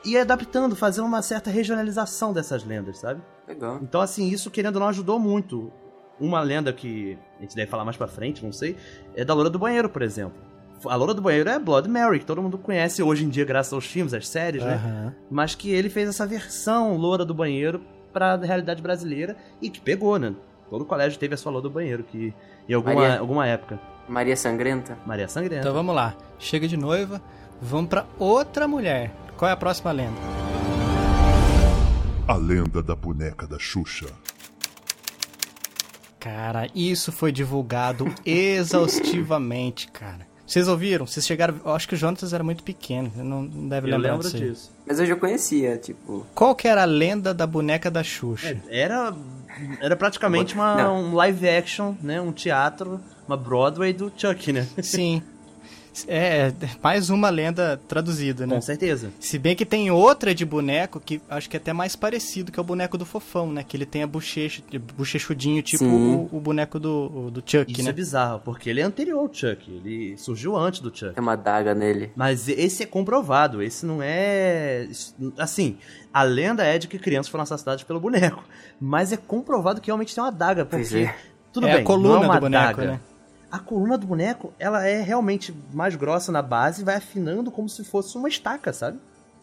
E adaptando, fazendo uma certa regionalização dessas lendas, sabe? Legal. Então, assim, isso querendo ou não ajudou muito. Uma lenda que a gente deve falar mais pra frente, não sei, é da Loura do Banheiro, por exemplo. A Loura do Banheiro é Blood Mary, que todo mundo conhece hoje em dia graças aos filmes, às séries, né? Aham. Mas que ele fez essa versão Loura do Banheiro pra realidade brasileira e que pegou, né? Todo colégio teve a sua Loura do Banheiro, que em alguma, Maria- alguma época. Maria Sangrenta? Maria Sangrenta. Então vamos lá. Chega de noiva, vamos pra outra mulher. Qual é a próxima lenda? A lenda da boneca da Xuxa. Cara, isso foi divulgado exaustivamente, cara. Vocês ouviram? Vocês chegaram. Eu acho que o Jonas era muito pequeno, não não deve Eu lembrar lembro disso. Mas eu já conhecia, tipo. Qual que era a lenda da boneca da Xuxa? Era, era praticamente uma, Não. um live action, né? Um teatro, uma Broadway do Chuck, né? Sim. É, mais uma lenda traduzida, né? Com certeza. Se bem que tem outra de boneco que acho que é até mais parecido, que é o boneco do fofão, né? Que ele tem a bochecha, bochechudinho, tipo o, o boneco do, do Chuck, Isso né? é bizarro, porque ele é anterior ao Chuck. Ele surgiu antes do Chuck. Tem uma daga nele. Mas esse é comprovado, esse não é. Assim, a lenda é de que crianças foram assassinadas pelo boneco. Mas é comprovado que realmente tem uma daga, porque. é. Tudo É a bem, coluna não é uma do boneco, daga. né? A coluna do boneco, ela é realmente mais grossa na base e vai afinando como se fosse uma estaca, sabe?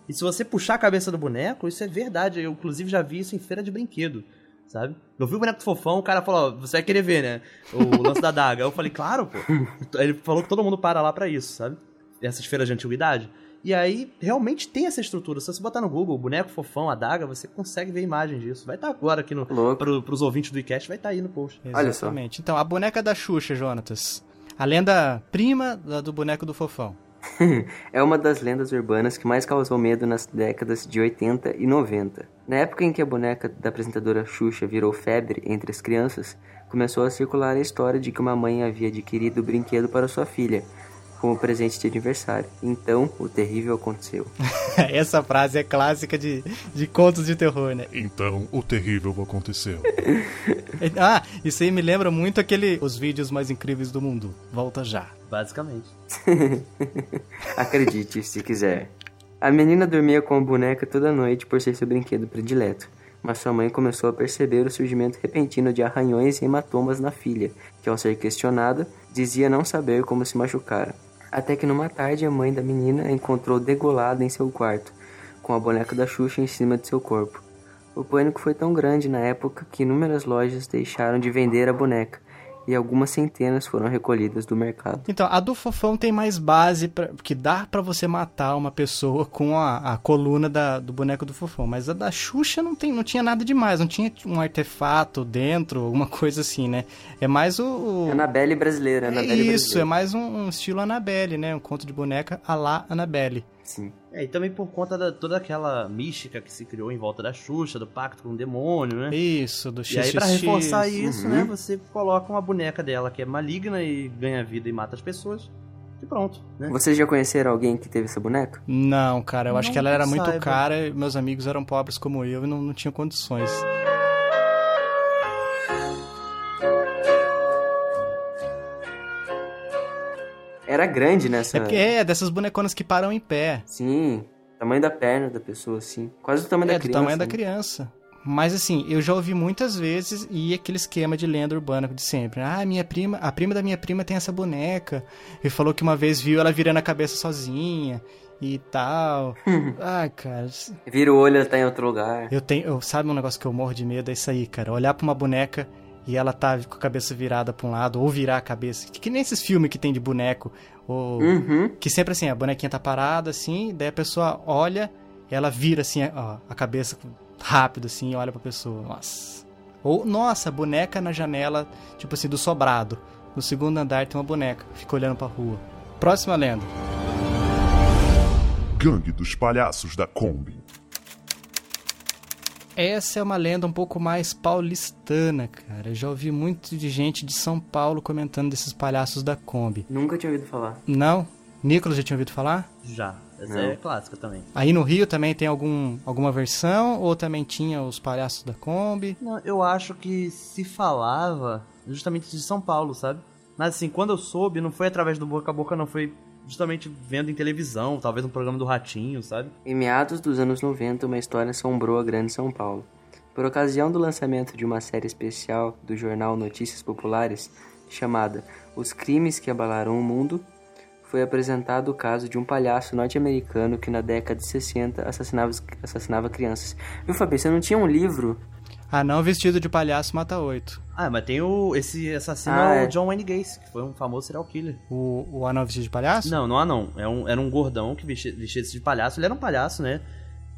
E se você puxar a cabeça do boneco, isso é verdade. Eu, inclusive, já vi isso em feira de brinquedo, sabe? Eu vi o boneco fofão, o cara falou, ó, você vai querer ver, né? O lance da daga. Eu falei, claro, pô. Ele falou que todo mundo para lá pra isso, sabe? Essas feiras de antiguidade. E aí, realmente tem essa estrutura. Se você botar no Google, boneco fofão, adaga, você consegue ver imagem disso. Vai estar agora aqui no, pro, pros ouvintes do iCast, vai estar aí no post. Olha só. Exatamente. Então, a boneca da Xuxa, Jonatas. A lenda prima do boneco do fofão. é uma das lendas urbanas que mais causou medo nas décadas de 80 e 90. Na época em que a boneca da apresentadora Xuxa virou febre entre as crianças, começou a circular a história de que uma mãe havia adquirido o brinquedo para sua filha, como presente de aniversário. Então, o terrível aconteceu. Essa frase é clássica de, de contos de terror, né? Então, o terrível aconteceu. Ah, isso aí me lembra muito aquele Os Vídeos Mais Incríveis do Mundo. Volta já. Basicamente. Acredite, se quiser. A menina dormia com a boneca toda noite por ser seu brinquedo predileto, mas sua mãe começou a perceber o surgimento repentino de arranhões e hematomas na filha, que ao ser questionada, dizia não saber como se machucara. Até que numa tarde a mãe da menina a encontrou degolada em seu quarto, com a boneca da Xuxa em cima de seu corpo. O pânico foi tão grande na época que inúmeras lojas deixaram de vender a boneca, e algumas centenas foram recolhidas do mercado. Então, a do Fofão tem mais base, pra, que dá pra você matar uma pessoa com a, a coluna da, do boneco do Fofão. Mas a da Xuxa não, tem, não tinha nada demais, não tinha um artefato dentro, alguma coisa assim, né? É mais o... o... Annabelle brasileira, É Annabelle isso, brasileira. é mais um, um estilo Annabelle, né? Um conto de boneca a lá Annabelle. Sim. É, e também por conta da toda aquela mística que se criou em volta da Xuxa, do pacto com o demônio, né? Isso, do E aí, pra reforçar isso, Uhum. né, você coloca uma boneca dela que é maligna e ganha vida e mata as pessoas. E pronto, né? Vocês já conheceram alguém que teve essa boneca? Não, cara, eu acho Não que ela era que muito saiba. cara, e meus amigos eram pobres como eu e não, não tinham condições. Era grande nessa. É porque é dessas boneconas que param em pé. Sim, tamanho da perna da pessoa, assim. Quase o tamanho é, da do criança. tamanho da né? criança. Mas assim, eu já ouvi muitas vezes e aquele esquema de lenda urbana de sempre. Ah, minha prima, a prima da minha prima tem essa boneca. E falou que uma vez viu ela virando a cabeça sozinha e tal. Ai, cara, Vira o olho, ela tá em outro lugar. eu tenho, eu, sabe um negócio que eu morro de medo é isso aí, cara. Olhar pra uma boneca e ela tá com a cabeça virada pra um lado ou virar a cabeça. Que, que nem esses filmes que tem de boneco ou Uhum. que sempre assim, a bonequinha tá parada assim, daí a pessoa olha, ela vira assim, ó, a cabeça rápido assim, e olha pra pessoa. Nossa. Ou, nossa, boneca na janela, tipo assim, do sobrado. No segundo andar tem uma boneca, fica olhando pra rua. Próxima lenda. Gangue dos Palhaços da Kombi. Essa é uma lenda um pouco mais paulistana, cara. Eu já ouvi muito de gente de São Paulo comentando desses palhaços da Kombi. Nunca tinha ouvido falar. Não? Nicolas já tinha ouvido falar? Já. Essa Não. é clássica também. Aí no Rio também tem algum, alguma versão? Ou também tinha os palhaços da Kombi? Não, eu acho que se falava justamente de São Paulo, sabe? Mas assim, quando eu soube, não foi através do boca a boca, não foi justamente vendo em televisão, talvez um programa do Ratinho, sabe? Em meados dos anos 90, uma história assombrou a grande São Paulo. Por ocasião do lançamento de uma série especial do jornal Notícias Populares, chamada Os Crimes que Abalaram o Mundo, foi apresentado o caso de um palhaço norte-americano que na década de 60 assassinava, assassinava crianças. Viu, Fabi, você não tinha um livro? Ah, não, vestido de palhaço mata oito. Ah, mas tem o. Esse assassino Ah, é é. o John Wayne Gacy, que foi um famoso serial killer. O, o anão vestido de palhaço? Não, não há não. É um, era um gordão que vestia, vestia-se de palhaço. Ele era um palhaço, né?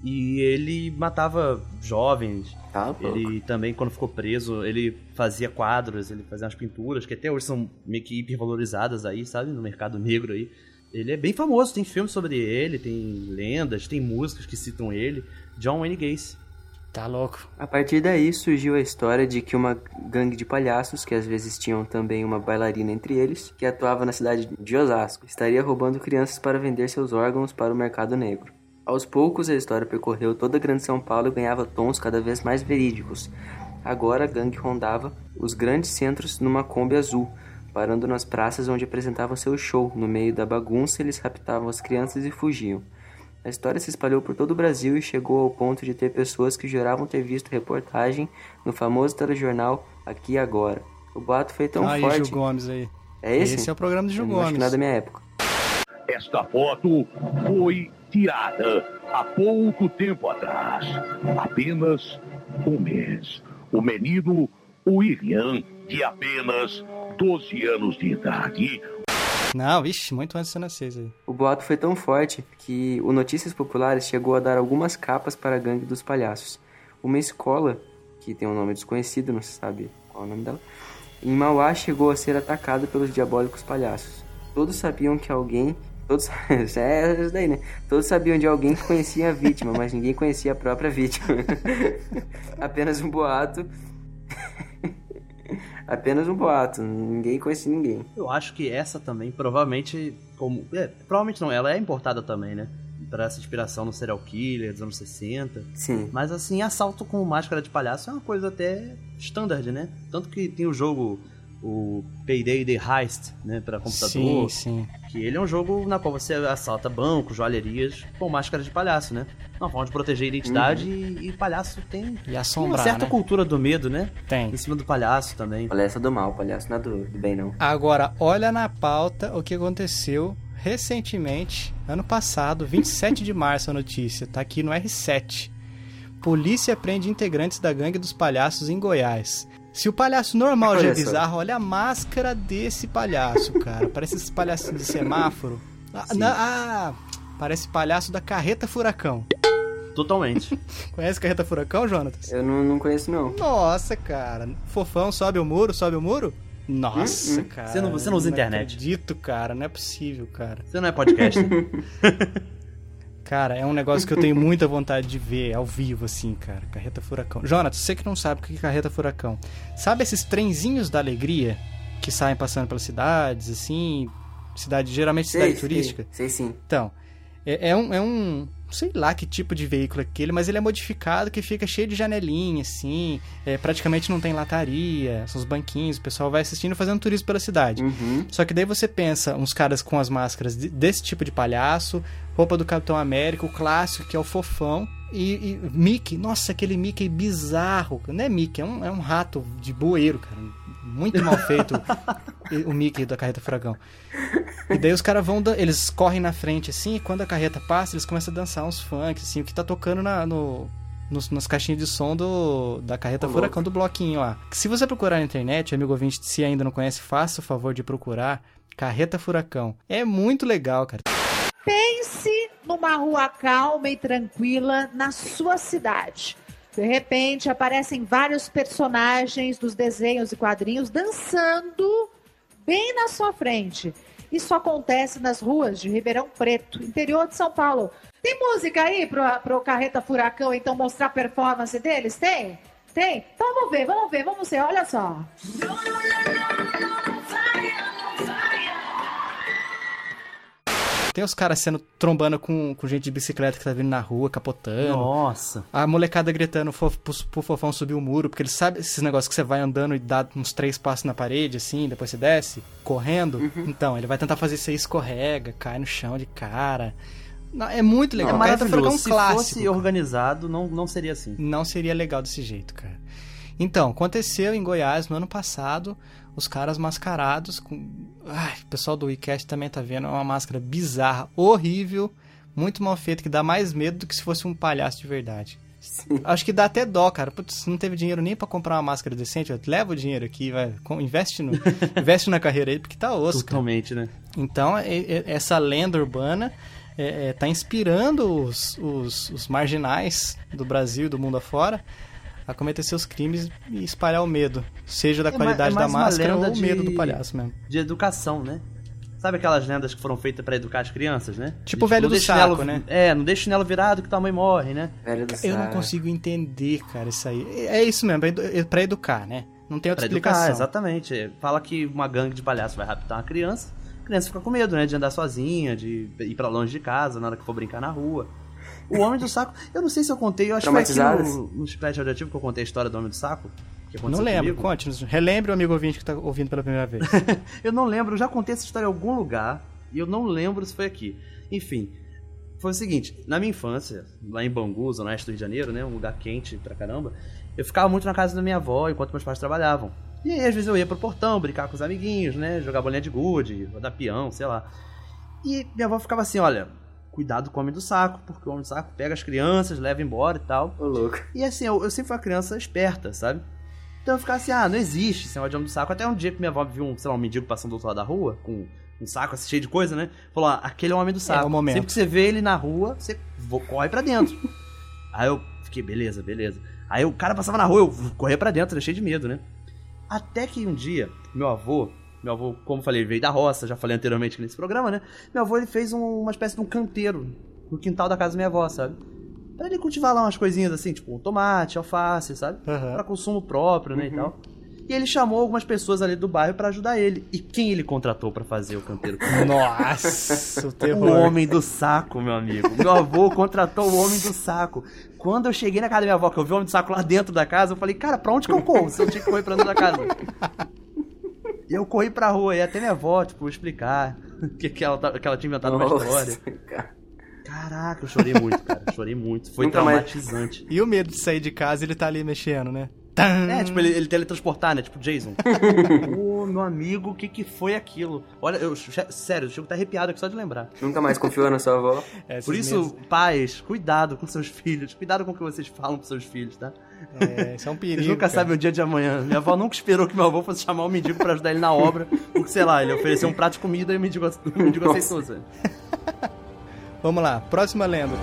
E ele matava jovens. Tá. Ele também, quando ficou preso, ele fazia quadros, ele fazia umas pinturas que até hoje são meio que hipervalorizadas aí, sabe? No mercado negro aí. Ele é bem famoso, tem filmes sobre ele, tem lendas, tem músicas que citam ele. John Wayne Gacy. Tá louco. A partir daí surgiu a história de que uma gangue de palhaços, que às vezes tinham também uma bailarina entre eles, que atuava na cidade de Osasco, estaria roubando crianças para vender seus órgãos para o mercado negro. Aos poucos, a história percorreu toda a Grande São Paulo e ganhava tons cada vez mais verídicos. Agora a gangue rondava os grandes centros numa Kombi azul, parando nas praças onde apresentavam seu show. No meio da bagunça, eles raptavam as crianças e fugiam. A história se espalhou por todo o Brasil e chegou ao ponto de ter pessoas que juravam ter visto reportagem no famoso telejornal Aqui e Agora. O boato foi tão aí, forte. Gil Gomes aí. É esse? Esse é o programa do Gil Eu não acho que Gomes. nada da minha época. Esta foto foi tirada há pouco tempo atrás. Apenas um mês. O menino William, de apenas 12 anos de idade, Não, vixe, muito antes de você nascer aí. O boato foi tão forte que o Notícias Populares chegou a dar algumas capas para a gangue dos palhaços. Uma escola, que tem um nome desconhecido, não se sabe qual é o nome dela, em Mauá chegou a ser atacada pelos diabólicos palhaços. Todos sabiam que alguém. Todos. é isso daí, né? Todos sabiam de alguém que conhecia a vítima, mas ninguém conhecia a própria vítima. Apenas um boato. Apenas um boato. Ninguém conhecia ninguém. Eu acho que essa também, provavelmente, como. É, provavelmente não, ela é importada também, né? Pra essa inspiração no serial killer dos anos 60. Sim. Mas assim, assalto com máscara de palhaço é uma coisa até standard, né? Tanto que tem o jogo, o Payday The Heist, né, pra computador. Sim, sim. Que ele é um jogo na qual você assalta bancos, joalherias com máscara de palhaço, né? Uma forma de proteger a identidade e, e palhaço tem, E tem uma assombrar, certa né? cultura do medo, né? Tem. Em cima do palhaço também. Palhaço do mal, palhaço não é do, do bem, não. Agora, olha na pauta o que aconteceu recentemente, ano passado, 27 de março a notícia, tá aqui no R7. Polícia prende integrantes da gangue dos palhaços em Goiás. Se o palhaço normal já é bizarro, olha a máscara desse palhaço, cara. Parece esse palhacinho de semáforo. Ah, na- ah, parece palhaço da Carreta Furacão. Totalmente. Conhece Carreta Furacão, Jonatas? Eu não, não conheço, não. Nossa, cara. Fofão, sobe o muro, sobe o muro? Nossa, cara. Você não- você não usa internet. acredito, cara. Não é possível, cara. Você não é podcast. Cara, é um negócio que eu tenho muita vontade de ver ao vivo, assim, cara. Carreta Furacão. Jonatas, você que não sabe o que é Carreta Furacão. Sabe esses trenzinhos da alegria que saem passando pelas cidades, assim? Cidade, geralmente cidade Sei, turística? Sei, sei sim. Então, é, é um, é um. Sei lá que tipo de veículo é aquele, mas ele é modificado que fica cheio de janelinha, assim. é, praticamente não tem lataria, são os banquinhos, o pessoal vai assistindo fazendo turismo pela cidade. Uhum. Só que daí você pensa uns caras com as máscaras de- desse tipo de palhaço, roupa do Capitão América, o clássico, que é o fofão, e, e Mickey, nossa, aquele Mickey bizarro. Não é Mickey, é um, é um rato de bueiro, cara. Muito mal feito o Mickey da carreta furacão. E daí os caras vão, eles correm na frente assim, e quando a carreta passa, eles começam a dançar uns funk, assim, o que tá tocando na, no, nos, nas caixinhas de som do, da carreta furacão do bloquinho lá. Se você procurar na internet, amigo ouvinte, se ainda não conhece, faça o favor de procurar Carreta Furacão. É muito legal, cara. Pense numa rua calma e tranquila na sua cidade. De repente aparecem vários personagens dos desenhos e quadrinhos dançando bem na sua frente. Isso acontece nas ruas de Ribeirão Preto, interior de São Paulo. Tem música aí pro, pro Carreta Furacão, então mostrar a performance deles? Tem? Tem? Então vamos ver, vamos ver, vamos ver, olha só. Tem os caras sendo trombando com, com gente de bicicleta que tá vindo na rua, capotando. Nossa. A molecada gritando pro, pro, pro fofão subir o muro, porque ele sabe esses negócios que você vai andando e dá uns três passos na parede, assim, depois você desce, correndo. Então, ele vai tentar fazer isso aí, escorrega, cai no chão de cara. Não, é muito legal. é O Carreta Furacão é um maravilhoso. Se clássico. fosse cara. organizado, não, não seria assim. Não seria legal desse jeito, cara. Então, aconteceu em Goiás no ano passado, os caras mascarados com. Ai, o pessoal do WeCast também tá vendo, é uma máscara bizarra, horrível, muito mal feita, que dá mais medo do que se fosse um palhaço de verdade. Acho que dá até dó, cara. Putz, não teve dinheiro nem pra comprar uma máscara decente, ó, leva o dinheiro aqui, vai, investe, no, investe na carreira aí, porque tá osso, cara. Totalmente, né? Então, é- é- essa lenda urbana é, é, tá inspirando os, os, os marginais do Brasil e do mundo afora a cometer seus crimes e espalhar o medo, seja da É qualidade é da mais máscara ou o de- medo do palhaço mesmo. De educação, né? Sabe aquelas lendas que foram feitas pra educar as crianças, né? Tipo o velho não do saco, chinelo- né? É, não deixa o chinelo virado que tua mãe morre, né? Velho do Eu não saco. consigo entender, cara, isso aí. É isso mesmo, é é pra educar, né? Não tem outra Pra educar, explicação. exatamente. Fala que uma gangue de palhaço vai raptar uma criança, a criança fica com medo, né? De andar sozinha, de ir pra longe de casa na hora que for brincar na rua. O Homem do Saco, eu não sei se eu contei, eu acho que foi aqui no, no Chiclete Radioativo que eu contei a história do Homem do Saco. Que aconteceu Não lembro, comigo. conte-nos. Relembre o amigo ouvinte que tá ouvindo pela primeira vez. Eu não lembro, eu já contei essa história em algum lugar e eu não lembro se foi aqui. Enfim, foi o seguinte, na minha infância, lá em Bangu, zona oeste do Rio de Janeiro, né, um lugar quente pra caramba, eu ficava muito na casa da minha avó enquanto meus pais trabalhavam. E aí, às vezes, eu ia pro portão brincar com os amiguinhos, né, jogar bolinha de gude, rodar peão, sei lá. E minha avó ficava assim, olha, cuidado com o homem do saco, porque o homem do saco pega as crianças, leva embora e tal. Ô, louco. E assim, eu, eu sempre fui uma criança esperta, sabe? Então eu ficava assim, ah, não existe esse negócio de homem do saco. Até um dia que minha avó viu um, sei lá, um mendigo passando do outro lado da rua, com um saco assim, cheio de coisa, né? Falou, ah, aquele é o homem do saco. o momento. Sempre que você vê ele na rua, você vo- corre pra dentro. Aí eu fiquei, beleza, beleza. Aí o cara passava na rua, eu corria pra dentro, cheio de medo, né? Até que um dia, meu avô, meu avô, como eu falei, veio da roça, já falei anteriormente nesse programa, né? Meu avô, ele fez um- uma espécie de um canteiro no quintal da casa da minha avó, sabe? Pra ele cultivar lá umas coisinhas assim, tipo um tomate, alface, sabe? Aham. Pra consumo próprio, né, e tal. E ele chamou algumas pessoas ali do bairro pra ajudar ele. E quem ele contratou pra fazer o canteiro? Nossa, o O terror. homem do saco, meu amigo. Meu avô contratou o homem do saco. Quando eu cheguei na casa da minha avó, que eu vi o homem do saco lá dentro da casa, eu falei, cara, pra onde que eu corro? Se eu tinha que correr pra dentro da casa. E eu corri pra rua, e até minha avó, tipo, explicar que, que, ela, tá- que ela tinha inventado uma história. cara. Caraca, eu chorei muito, cara. Chorei muito. Foi Nunca mais- traumatizante. E o medo de sair de casa ele tá ali mexendo, né? É, tipo, ele, ele teletransportar, né? Tipo, Jason. Ô, meu amigo, o que que foi aquilo? Olha, eu, sério, eu chego a estar arrepiado aqui só de lembrar. Nunca mais confiou na sua avó. Esses Por isso, medos. pais, cuidado com seus filhos. Cuidado com o que vocês falam pros seus filhos, tá? É, isso é um perigo. Eles nunca cara. sabem o dia de amanhã. Minha avó nunca esperou que meu avô fosse chamar o mendigo pra ajudar ele na obra. Porque, sei lá, ele ofereceu um prato de comida e o mendigo, o mendigo aceitou, sabe? Vamos lá, próxima lenda.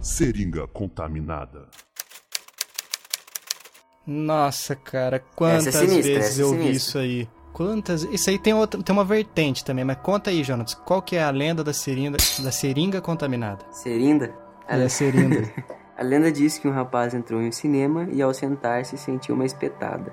Seringa contaminada. Nossa, cara, quantas é sinistra, vezes é eu vi isso aí? Quantas. Isso aí tem, outra, tem uma vertente também, mas conta aí, Jonas. Qual que é a lenda da seringa, da seringa contaminada? Serinda? É a seringa. a lenda diz que um rapaz entrou em um cinema e ao sentar-se sentiu uma espetada.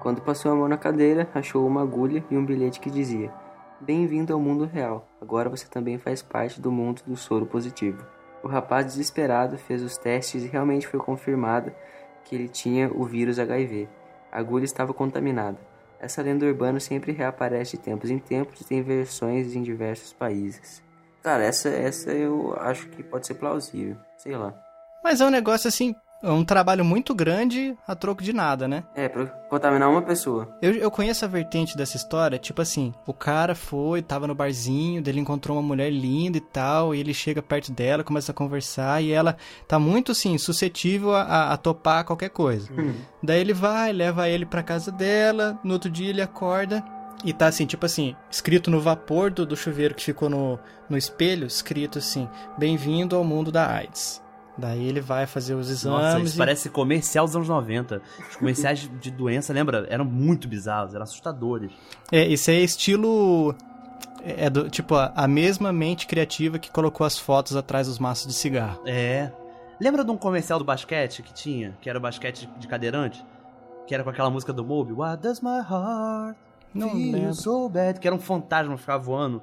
Quando passou a mão na cadeira, achou uma agulha e um bilhete que dizia: Bem-vindo ao mundo real. Agora você também faz parte do mundo do soro positivo. O rapaz desesperado fez os testes e realmente foi confirmado que ele tinha o vírus HIV. A agulha estava contaminada. Essa lenda urbana sempre reaparece de tempos em tempos e tem versões em diversos países. Cara, essa, essa eu acho que pode ser plausível. Sei lá. Mas é um negócio assim, é um trabalho muito grande a troco de nada, né? É, pra contaminar uma pessoa. Eu, eu conheço a vertente dessa história, tipo assim, o cara foi, tava no barzinho, dele encontrou uma mulher linda e tal, e ele chega perto dela, começa a conversar, e ela tá muito, assim, suscetível a, a- topar qualquer coisa. Daí ele vai, leva ele pra casa dela, no outro dia ele acorda, e tá assim, tipo assim, escrito no vapor do, do chuveiro que ficou no, no espelho, escrito assim, bem-vindo ao mundo da AIDS. Daí ele vai fazer os exames Nossa, isso e- parece comercial dos anos 90. Os comerciais de- doença, lembra? Eram muito bizarros, eram assustadores. É, esse é estilo. É é do, tipo a, a mesma mente criativa que colocou as fotos atrás dos maços de cigarro. É. Lembra de um comercial do basquete que tinha? Que era o basquete de, de cadeirante? Que era com aquela música do Moby? What does my heart Não feel lembro. so bad? Que era um fantasma que ficava voando.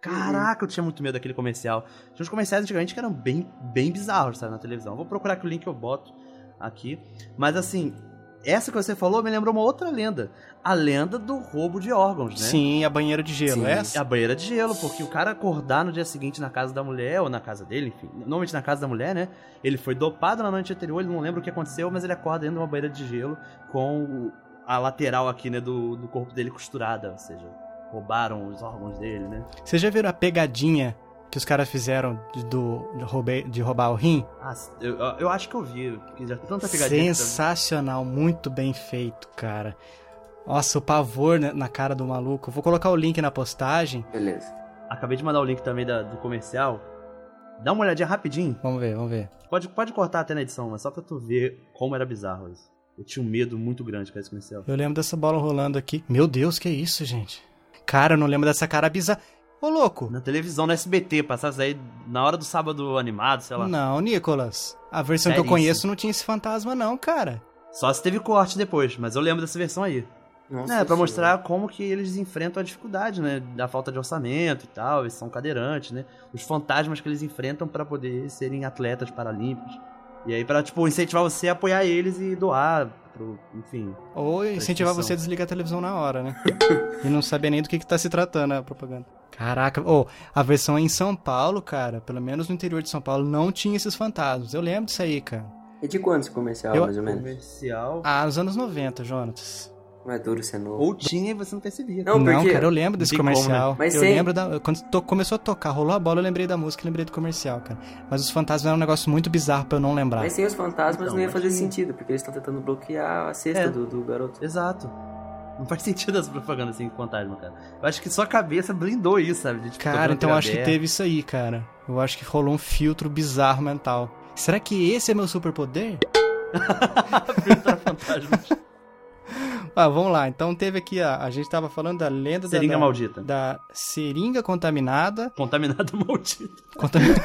Caraca, eu tinha muito medo daquele comercial. Tinha uns comerciais antigamente que eram bem, bem bizarros, sabe, na televisão. Vou procurar aqui o link que eu boto aqui. Mas assim, essa que você falou me lembrou uma outra lenda. A lenda do roubo de órgãos, né? Sim, a banheira de gelo, Sim. é essa? a banheira de gelo, porque o cara acordar no dia seguinte na casa da mulher, ou na casa dele, enfim, normalmente na casa da mulher, né? Ele foi dopado na noite anterior, ele não lembra o que aconteceu, mas ele acorda dentro de uma banheira de gelo com a lateral aqui, né, do, do corpo dele costurada, ou seja, roubaram os órgãos dele, né? Vocês já viram a pegadinha que os caras fizeram de, do, de, roubei- de roubar o rim? Ah, eu, eu acho que eu vi, porque já tem tanta pegadinha. que tá- Sensacional, muito bem feito, cara. Nossa, o pavor na, na cara do maluco. Vou colocar o link na postagem. Beleza. Acabei de mandar o link também da- do comercial. Dá uma olhadinha rapidinho. Vamos ver, vamos ver. Pode, pode cortar até na edição, mas só pra tu ver como era bizarro isso. Eu tinha um medo muito grande com esse comercial. Eu lembro dessa bola rolando aqui. Meu Deus, que isso, gente? Cara, eu não lembro dessa cara bizarra. Ô, louco! Na televisão, no SBT, passasse aí na hora do sábado animado, sei lá. Não, Nicolas. A versão que eu conheço não tinha esse fantasma, não, cara. Só se teve corte depois, mas eu lembro dessa versão aí. Nossa É, pra Senhora. mostrar como que eles enfrentam a dificuldade, né? Da falta de orçamento e tal, eles são cadeirantes, né? Os fantasmas que eles enfrentam pra poder serem atletas paralímpicos. E aí pra, tipo, incentivar você a apoiar eles e doar enfim. Ou incentivar você a desligar a televisão na hora, né? e não saber nem do que, que tá se tratando a propaganda. Caraca, ô, a versão em São Paulo, cara, pelo menos no interior de São Paulo, não tinha esses fantasmas. Eu lembro disso aí, cara. E de quanto esse comercial, Eu- mais ou menos? Comercial. Ah, nos anos 90, Jonatas. Não é duro ser novo. Ou tinha e você não percebia. Não, Não, porque- cara, eu lembro desse Não comercial. né? Mas eu tem- lembro da. Quando to- começou a tocar, rolou a bola, eu lembrei da música, lembrei do comercial, cara. Mas os fantasmas eram um negócio muito bizarro pra eu não lembrar. Mas sem os fantasmas Então, não ia fazer tinha. sentido, porque eles estão tentando bloquear a cesta É. do, do garoto. Exato. Não faz sentido essa propaganda assim com fantasma, cara. Eu acho que sua cabeça blindou isso, sabe? De, tipo, Cara, então eu acho que teve isso aí, cara. Eu acho que rolou um filtro bizarro mental. Será que esse é meu superpoder? Filtrar fantasmas. Ah, vamos lá. Então teve aqui, a, a gente tava falando da lenda da- Seringa da, maldita. Da seringa contaminada. Contaminado maldito. Contami-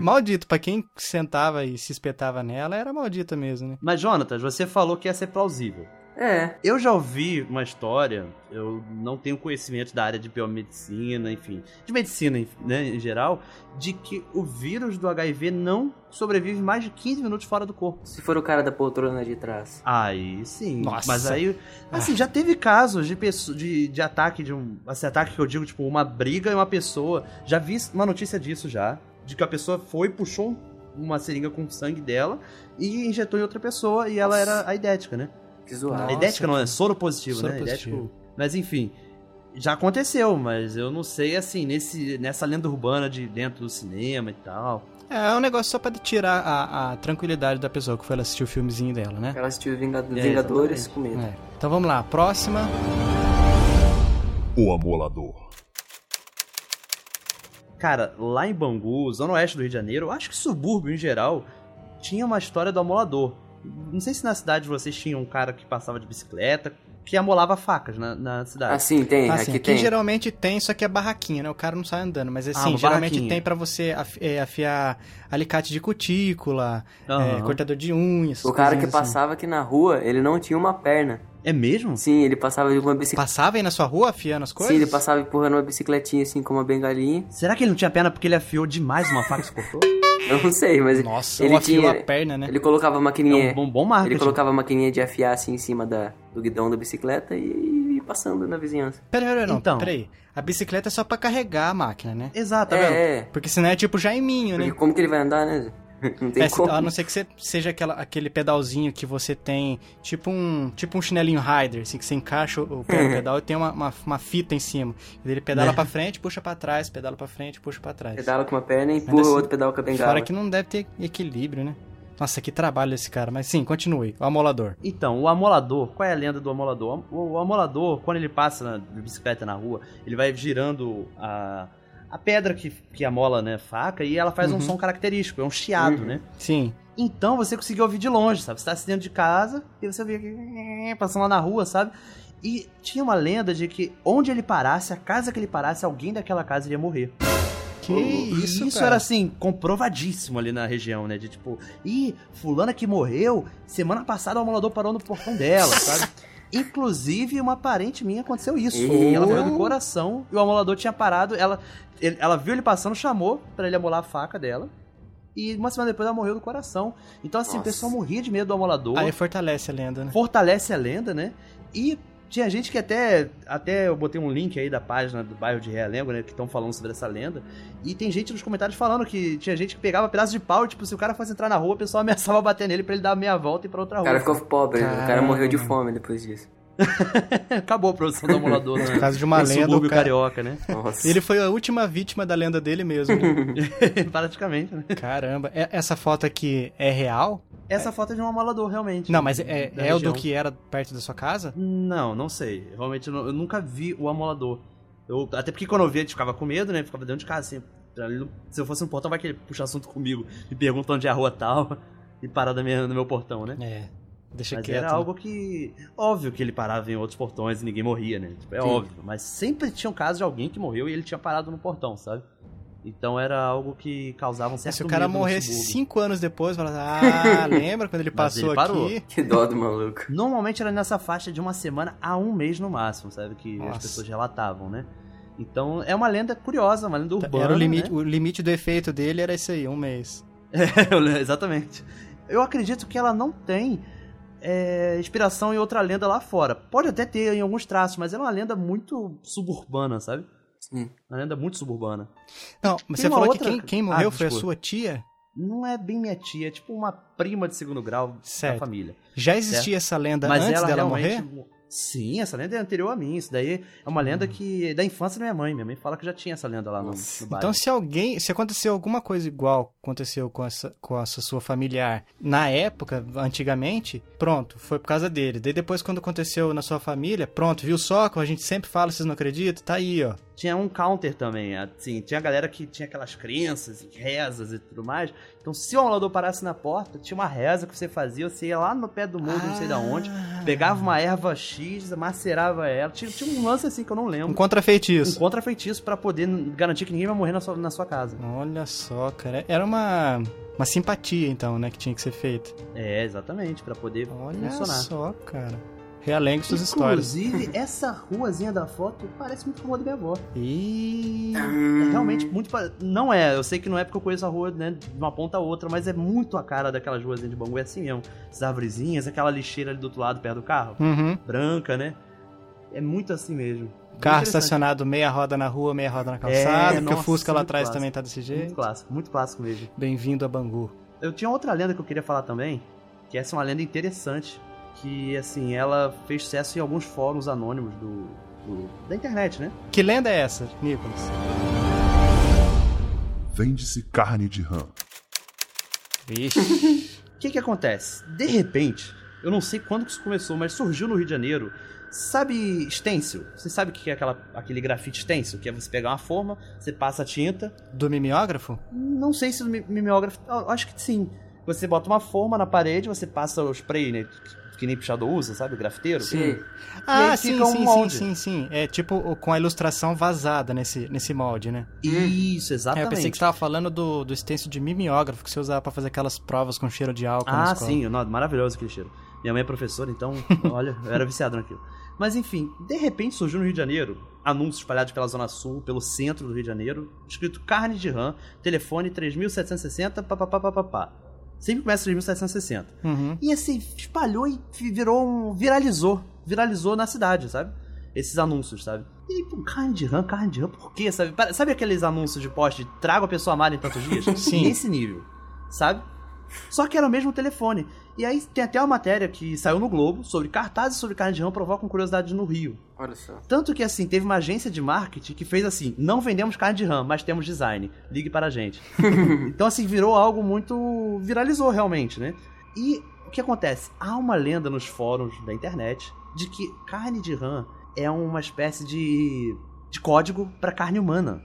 Maldito, pra quem sentava e se espetava nela, era maldita mesmo, né? Mas, Jonatas, você falou que ia ser plausível. É, Eu já ouvi uma história, eu não tenho conhecimento da área de biomedicina, enfim, de medicina né, em geral, de que o vírus do HIV não sobrevive mais de 15 minutos fora do corpo. se for o cara da poltrona de trás. Aí sim. Nossa. Mas aí. Assim, já teve casos de, pessoa, de, de ataque, de um. Esse ataque que eu digo, tipo, uma briga e uma pessoa. Já vi uma notícia disso já. De que a pessoa foi, puxou uma seringa com sangue dela e injetou em outra pessoa e ela Nossa. era aidética, né? Que zoado. Nossa, Aidética não, é soro positivo, Soro né? positivo. Aidético. Mas enfim. Já aconteceu, mas eu não sei, assim, nesse, nessa lenda urbana de dentro do cinema e tal. É, é um negócio só pra tirar a, a tranquilidade da pessoa que foi lá assistir o filmezinho dela, né? Ela assistiu É, Vingadores com medo. É. Então vamos lá, próxima. O Amolador. Cara, lá em Bangu, zona oeste do Rio de Janeiro, eu acho que subúrbio em geral, tinha uma história do amolador. Não sei se na cidade de vocês tinha um cara que passava de bicicleta, que amolava facas na, na cidade. Assim, tem, Assim, aqui aqui tem. geralmente tem, só que é barraquinha, né? O cara não sai andando, mas assim, Ah, geralmente barraquinha. tem pra você é, afiar alicate de cutícula, Aham. é, cortador de unhas. O cara que assim. passava aqui na rua, ele não tinha uma perna. É mesmo? Sim, ele passava de uma bicicleta. Passava aí na sua rua afiando as coisas? Sim, ele passava empurrando uma bicicletinha assim com uma bengalinha. Será que ele não tinha perna porque ele afiou demais uma faca e se cortou? Eu não sei, mas Nossa, ele tinha. a perna, né? Ele colocava a maquininha. É um bom, bom marketing. Ele colocava a maquininha de afiar assim em cima da, do guidão da bicicleta e, e passando na vizinhança. Peraí, peraí, não, Então. peraí. A bicicleta é só pra carregar a máquina, né? Exato, tá é, é. Porque senão é tipo Jaiminho, Porque né? como que ele vai andar, né? Não tem É, como. a não ser que você seja aquela, aquele pedalzinho que você tem, tipo um tipo um chinelinho rider, assim, que você encaixa o o pé no pedal e tem uma, uma, uma fita em cima. E ele pedala Né? pra frente, puxa pra trás, pedala pra frente, puxa pra trás. Pedala com uma perna e empurra o assim, outro pedal com a bengala. Fora que não deve ter equilíbrio, né? Nossa, que trabalho esse cara. Mas sim, continue. O amolador. Então, o amolador, qual é a lenda do amolador? O, o amolador, quando ele passa na, de bicicleta na rua, ele vai girando a, a pedra que, que amola, né, faca, e ela faz um Uhum. som característico, é um chiado, Uhum. né? Sim. Então você conseguia ouvir de longe, sabe? Você tá dentro de casa e você via que passando lá na rua, sabe? E tinha uma lenda de que onde ele parasse, a casa que ele parasse, alguém daquela casa iria morrer. Que isso, isso cara. era assim, comprovadíssimo ali na região, né? De tipo, ih, fulana que morreu, semana passada o amolador parou no portão dela, sabe? Inclusive, uma parente minha aconteceu isso. Eita. Ela morreu do coração e o amolador tinha parado. Ela, ele- ela viu ele passando, chamou pra ele amolar a faca dela. E uma semana depois ela morreu do coração. Então, assim, o Nossa. pessoal morria de medo do amolador Aí fortalece a lenda, né? fortalece a lenda, né? E tinha gente que até. Até eu botei um link aí da página do bairro de Realengo, né? Que estão falando sobre essa lenda. E tem gente nos comentários falando que tinha gente que pegava pedaço de pau, e, tipo, se o cara fosse entrar na rua, o pessoal ameaçava bater nele pra ele dar meia volta e ir pra outra O rua. cara ficou pobre, o cara Caramba. morreu de fome depois disso. Acabou a produção do amolador, né? Por causa de uma No lenda, subúrbio o cara- carioca, né? Nossa. Ele foi a última vítima da lenda dele mesmo. né? Praticamente, né? Caramba. É- Essa foto aqui é real? Essa foto é de um amolador, realmente. Não, mas é, é o do que era perto da sua casa? Não, não sei. Realmente eu, não- eu nunca vi o amolador. Eu, até porque quando eu vi, a gente ficava com medo, né? Ficava dentro de casa, assim. Se eu fosse um portão, vai que ele puxa assunto comigo. Me pergunta onde é a rua tal. E parar no meu portão, né? É. Deixa Mas quieto. era algo que. Óbvio que ele parava em outros portões e ninguém morria, né? Tipo, é Sim. óbvio. Mas sempre tinha um caso de alguém que morreu e ele tinha parado no portão, sabe? Então era algo que causava um certo Se o cara morresse cinco anos depois, fala, ah, lembra quando ele passou ele parou. aqui? Que dó do maluco. Normalmente era nessa faixa de uma semana a um mês no máximo, sabe? Que Nossa. as pessoas relatavam, né? Então é uma lenda curiosa, uma lenda urbana. Era o limite, né? o limite do efeito dele era esse aí, um mês. É, exatamente. Eu acredito que ela não tem é, inspiração em outra lenda lá fora. Pode até ter em alguns traços, mas é uma lenda muito suburbana, sabe? Sim. Uma lenda muito suburbana. Não, mas você falou outra- que quem, quem Ah, morreu foi a sua tia? Não é bem minha tia, é tipo uma prima de segundo grau Certo. da família. Já existia essa lenda Mas antes ela dela realmente. morrer? Sim, essa lenda é anterior a mim. Isso daí é uma lenda que da infância da minha mãe. Minha mãe fala que já tinha essa lenda lá no, no bairro. Então, se alguém. Se aconteceu alguma coisa igual aconteceu com essa, com essa sua familiar na época, antigamente, pronto, foi por causa dele. Daí depois, quando aconteceu na sua família, pronto, viu só? Como a gente sempre fala, vocês não acreditam? Tá aí, ó. Tinha um counter também, assim, tinha galera que tinha aquelas crenças e rezas e tudo mais. Então, se o amolador parasse na porta, tinha uma reza que você fazia, você ia lá no pé do muro, não sei da onde, Ah. pegava uma erva X, macerava ela. Tinha, tinha um lance assim que eu não Um lembro. Um contrafeitiço. contrafeitiço pra poder garantir que ninguém vai morrer na sua, na sua casa. Olha só, cara. Era uma, uma simpatia, então, né, que tinha que ser feita. É, exatamente, pra poder Olha funcionar. só, cara. Realengue suas histórias. Inclusive, essa ruazinha da foto parece muito com a rua da minha avó. E... É realmente muito. pa- Não é, eu sei que não é porque eu conheço a rua né, de uma ponta a outra, mas é muito a cara daquelas ruazinhas de Bangu, é assim mesmo. As arvorezinhas, aquela lixeira ali do outro lado, perto do carro, Uhum. branca, né? É muito assim mesmo. Muito Carro estacionado meia roda na rua, meia roda na calçada, porque o Fusca lá muito atrás clássico. também tá desse Muito jeito. clássico, muito clássico mesmo. Bem-vindo a Bangu. Eu tinha outra lenda que eu queria falar também, que essa é uma lenda interessante, que assim, ela fez sucesso em alguns fóruns anônimos do, do- da internet, né? Que lenda é essa, Nicolas? Vende-se carne de rã. Vixe. O que que acontece? De repente, eu não sei quando que isso começou, mas surgiu no Rio de Janeiro. Sabe stencil? Você sabe o que é aquela, aquele grafite stencil? Que é você pegar uma forma, você passa a tinta. Do mimeógrafo? Não sei se o mi- mimeógrafo. Acho que sim. Você bota uma forma na parede, você passa o spray, né? Que nem pichador usa, sabe? O grafiteiro. Sim. Ah, sim, um sim, sim, molde. sim, sim. É tipo com a ilustração vazada nesse, nesse molde, né? Isso, É, exatamente. eu pensei que você tava falando do, do stencil de mimeógrafo que você usava pra fazer aquelas provas com cheiro de álcool Ah, sim, não, maravilhoso aquele cheiro. Minha mãe é professora, então, olha, eu era viciado naquilo. Mas enfim, de repente surgiu no Rio de Janeiro, anúncios espalhados pela Zona Sul, pelo centro do Rio de Janeiro, escrito carne de rã, telefone 3760, papapá. Sempre começa 3760. Uhum. E assim, espalhou e virou um. viralizou. Viralizou na cidade, sabe? Esses anúncios, sabe? E pô, carne de rã, carne de rã, por quê? Sabe, sabe aqueles anúncios de poste, traga a pessoa amada em tantos dias? Sim. Nesse nível, sabe? Só que era o mesmo telefone. E aí tem até uma matéria que saiu no Globo sobre cartazes sobre carne de rã provocam curiosidade no Rio. Olha só. Tanto que assim, teve uma agência de marketing que fez assim: não vendemos carne de rã, mas temos design. Ligue para a gente. então, assim, virou algo muito. viralizou realmente, né? E o que acontece? Há uma lenda nos fóruns da internet de que carne de rã é uma espécie de. de código para carne humana.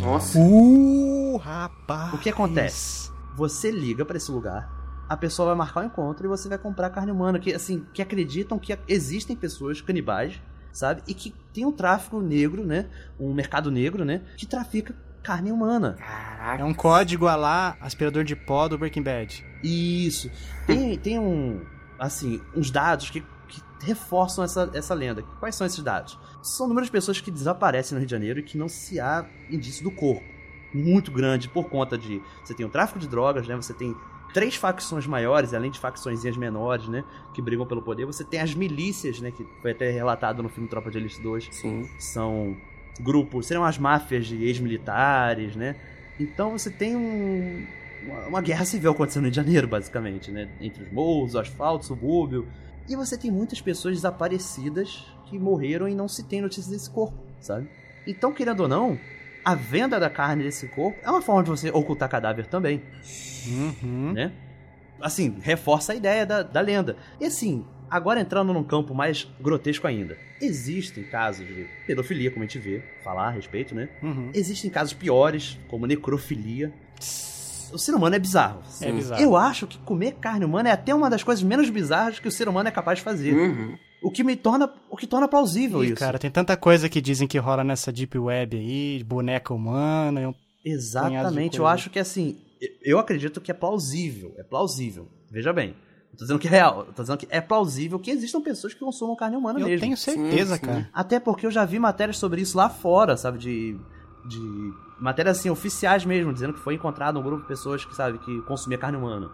Nossa. Uh, rapaz. O que acontece? Você liga para esse lugar, a pessoa vai marcar o encontro e você vai comprar carne humana. Que, assim, que acreditam que existem pessoas canibais, sabe? E que tem um tráfico negro, né? Um mercado negro, né? Que trafica carne humana. Caraca. É um código a lá aspirador de pó do Breaking Bad. Isso. Tem, tem um. Assim, uns dados que, que reforçam essa, essa lenda. Quais são esses dados? São números de pessoas que desaparecem no Rio de Janeiro e que não se há indício do corpo. Muito grande por conta de. Você tem o tráfico de drogas, né? Você tem três facções maiores, além de facçõezinhas menores, né? Que brigam pelo poder. Você tem as milícias, né? Que foi até relatado no filme Tropa de Elite 2 Sim. são grupos, seriam as máfias de ex-militares, né? Então você tem um- uma, uma guerra civil acontecendo no Rio de Janeiro, basicamente, né? Entre os morros, o asfalto, o subúrbio. E você tem muitas pessoas desaparecidas que morreram e não se tem notícia desse corpo, sabe? Então, querendo ou não, a venda da carne desse corpo é uma forma de você ocultar cadáver também Uhum. né? Assim, reforça a ideia da, da lenda. E assim, agora entrando num campo mais grotesco ainda. Existem casos de pedofilia, como a gente vê, falar a respeito, né? Uhum. Existem casos piores, como necrofilia. O ser humano é bizarro. É bizarro. Eu acho que comer carne humana é até uma das coisas menos bizarras que o ser humano é capaz de fazer. Uhum. O que me torna, o que torna plausível Ih, isso. cara, tem tanta coisa que dizem que rola nessa Deep Web aí, boneca humana. eu- Exatamente, eu acho que assim, eu acredito que é plausível, é plausível. Veja bem, não tô dizendo que é real, eu tô dizendo que é plausível que existam pessoas que consumam carne humana Eu mesmo. tenho certeza, Sim, sim. cara. Até porque eu já vi matérias sobre isso lá fora, sabe, de de matérias assim oficiais mesmo, dizendo que foi encontrado um grupo de pessoas que, sabe, que consumia carne humana.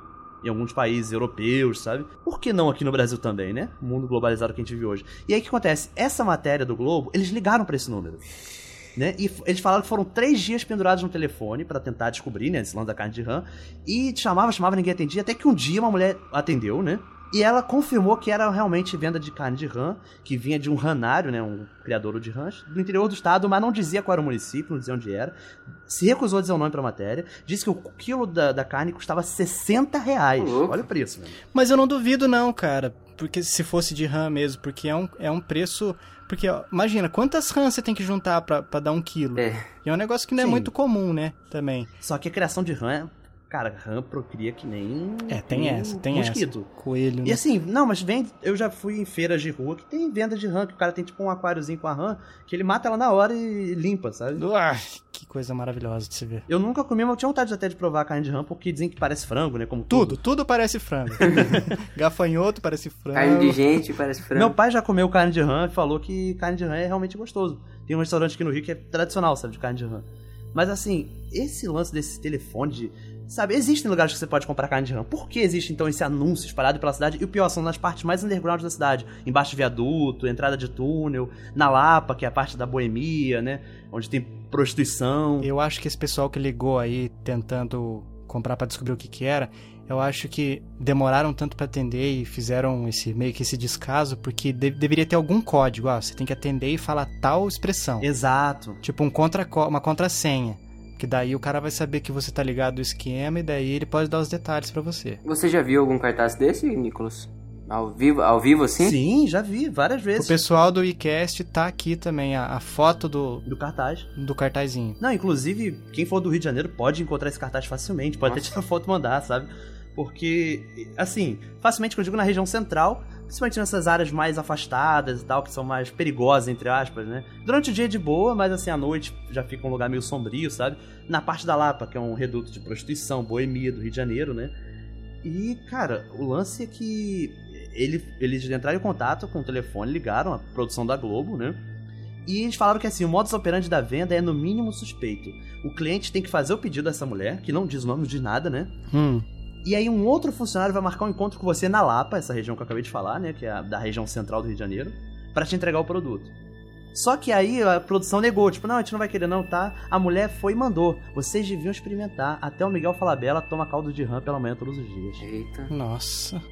Em alguns países europeus, sabe? Por que não aqui no Brasil também, né? Mundo globalizado que a gente vive hoje. E aí o que acontece? Essa matéria do Globo, eles ligaram pra esse número. Né? E eles falaram que foram três dias pendurados no telefone pra tentar descobrir, né? Esse lance da carne de rã. E chamava, chamava, ninguém atendia. Até que um dia uma mulher atendeu, né? E ela confirmou que era realmente venda de carne de rã, que vinha de um ranário, né? Um criador de rãs, do interior do estado, mas não dizia qual era o município, não dizia onde era. Se recusou a dizer o nome pra matéria. Disse que o quilo da, da carne custava 60 reais. Louco. Olha o preço, né? Mas eu não duvido, não, cara. Porque se fosse de RAM mesmo, porque é um, é um preço. Porque, ó, imagina, quantas rãs você tem que juntar pra, pra dar um quilo? É. E é um negócio que não é Sim. muito comum, né? Também. Só que a criação de rã, é- cara, rã procria que nem. É, tem um essa, tem mosquito. essa. Coelho, E né? assim, não, mas vem. Eu já fui em feiras de rua que tem venda de rã, que o cara tem tipo um aquáriozinho com a rã, que ele mata ela na hora e limpa, sabe? Ah, que coisa maravilhosa de se ver. Eu nunca comi, mas eu tinha vontade até de provar a carne de rã, porque dizem que parece frango, né? Como Tudo, tudo parece frango. Gafanhoto parece frango. Carne de gente, parece frango. Meu pai já comeu carne de rã e falou que carne de rã é realmente gostoso. Tem um restaurante aqui no Rio que é tradicional, sabe, de carne de rã. Mas assim, esse lance desse telefone de. Sabe, existem lugares que você pode comprar carne de rã. Por que existe então esse anúncio espalhado pela cidade? E o pior, são nas partes mais underground da cidade. Embaixo de viaduto, entrada de túnel, na Lapa, que é a parte da boemia, né? Onde tem prostituição. Eu acho que esse pessoal que ligou aí tentando comprar pra descobrir o que que era, eu acho que demoraram tanto pra atender e fizeram esse meio que esse descaso porque de- deveria ter algum código, ah, você tem que atender e falar tal expressão. Exato. Tipo um contra uma contrassenha. Que daí o cara vai saber que você tá ligado do esquema e daí ele pode dar os detalhes pra você. Você já viu algum cartaz desse, Nicolas? Ao vivo, ao vivo assim? Sim, já vi várias O vezes. pessoal do iCast tá aqui também, a, a foto do, Do cartaz. do cartazinho. Não, inclusive, quem for do Rio de Janeiro pode encontrar esse cartaz facilmente, pode até Nossa. tirar foto e mandar, sabe? Porque, assim, facilmente que eu digo na região central, principalmente nessas áreas mais afastadas e tal, que são mais perigosas, entre aspas, né? Durante o dia é de boa, mas assim, à noite já fica um lugar meio sombrio, sabe? Na parte da Lapa, que é um reduto de prostituição, boemia do Rio de Janeiro, né? E, cara, o lance é que ele, eles entraram em contato com o telefone, ligaram a produção da Globo, né? E eles falaram que assim, o modus operandi da venda é no mínimo suspeito. O cliente tem que fazer o pedido dessa mulher, que não diz o nome, diz nada, né? Hum. E aí um outro funcionário vai marcar um encontro com você na Lapa, essa região que eu acabei de falar, né? Que é a da região central do Rio de Janeiro, pra te entregar o produto. Só que aí a produção negou, tipo, não, a gente não vai querer não, tá? A mulher foi e mandou. Vocês deviam experimentar. Até o Miguel Falabella toma caldo de rã pela manhã todos os dias. Eita. Nossa.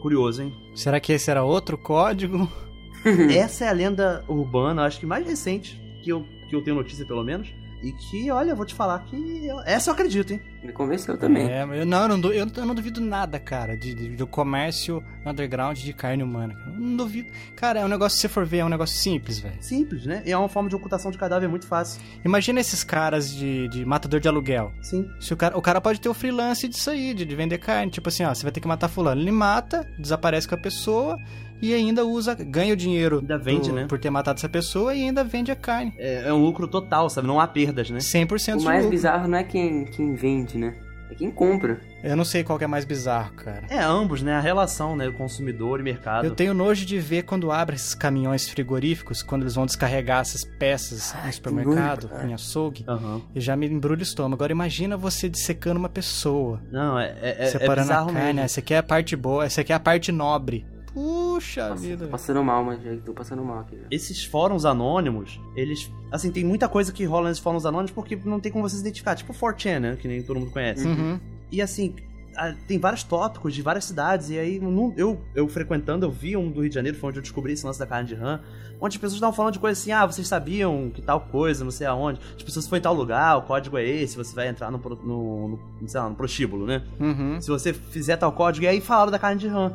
Curioso, hein? Será que esse era outro código? Essa é a lenda urbana, acho que mais recente, que eu, que eu tenho notícia pelo menos. E que, olha, eu vou te falar que. eu- essa eu acredito, hein? Me convenceu também. É, eu não, eu não, eu não duvido nada, cara, de, de- do comércio underground de carne humana. Eu não duvido. Cara, é um negócio, se você for ver, é um negócio simples, velho. Simples, né? E é uma forma de ocultação de cadáver muito fácil. Imagina esses caras de, de matador de aluguel. Sim. Se o, cara, o cara pode ter o freelance disso aí, de, de vender carne. Tipo assim, ó, você vai ter que matar fulano. Ele mata, desaparece com a pessoa e ainda usa, ganha o dinheiro Ainda vende, do- né? por ter matado essa pessoa e ainda vende a carne. É, é um lucro total, sabe? Não há perdas, né? 100% O de mais lucro. bizarro não é quem, quem vende, né? É quem compra. Eu não sei qual que é mais bizarro, cara. É ambos, né? A relação, né? O consumidor e mercado. Eu tenho nojo de ver quando abre esses caminhões frigoríficos, quando eles vão descarregar essas peças no supermercado, nojo, cara. em açougue, Aham. e já me embrulha o estômago. Agora imagina você dissecando uma pessoa, Não, é, é, é, é separando a bizarro carne. mesmo. Essa aqui é a parte boa, essa aqui é a parte nobre. Puxa Nossa, vida. tô passando mal, mas já tô passando mal aqui. já. Esses fóruns anônimos, eles. Assim, tem muita coisa que rola nesses fóruns anônimos porque não tem como você se identificar. Tipo o 4chan, né? Que nem todo mundo conhece. Uhum. E assim, tem vários tópicos de várias cidades. E aí, eu, eu frequentando, eu vi um do Rio de Janeiro, foi onde eu descobri esse lance da carne de rã. Onde as pessoas estavam falando de coisas assim, ah, vocês sabiam que tal coisa, não sei aonde. Tipo, se você foi em tal lugar, o código é esse, você vai entrar no, no, no, sei lá, no prostíbulo, né? Uhum. Se você fizer tal código, e aí falaram da carne de rã.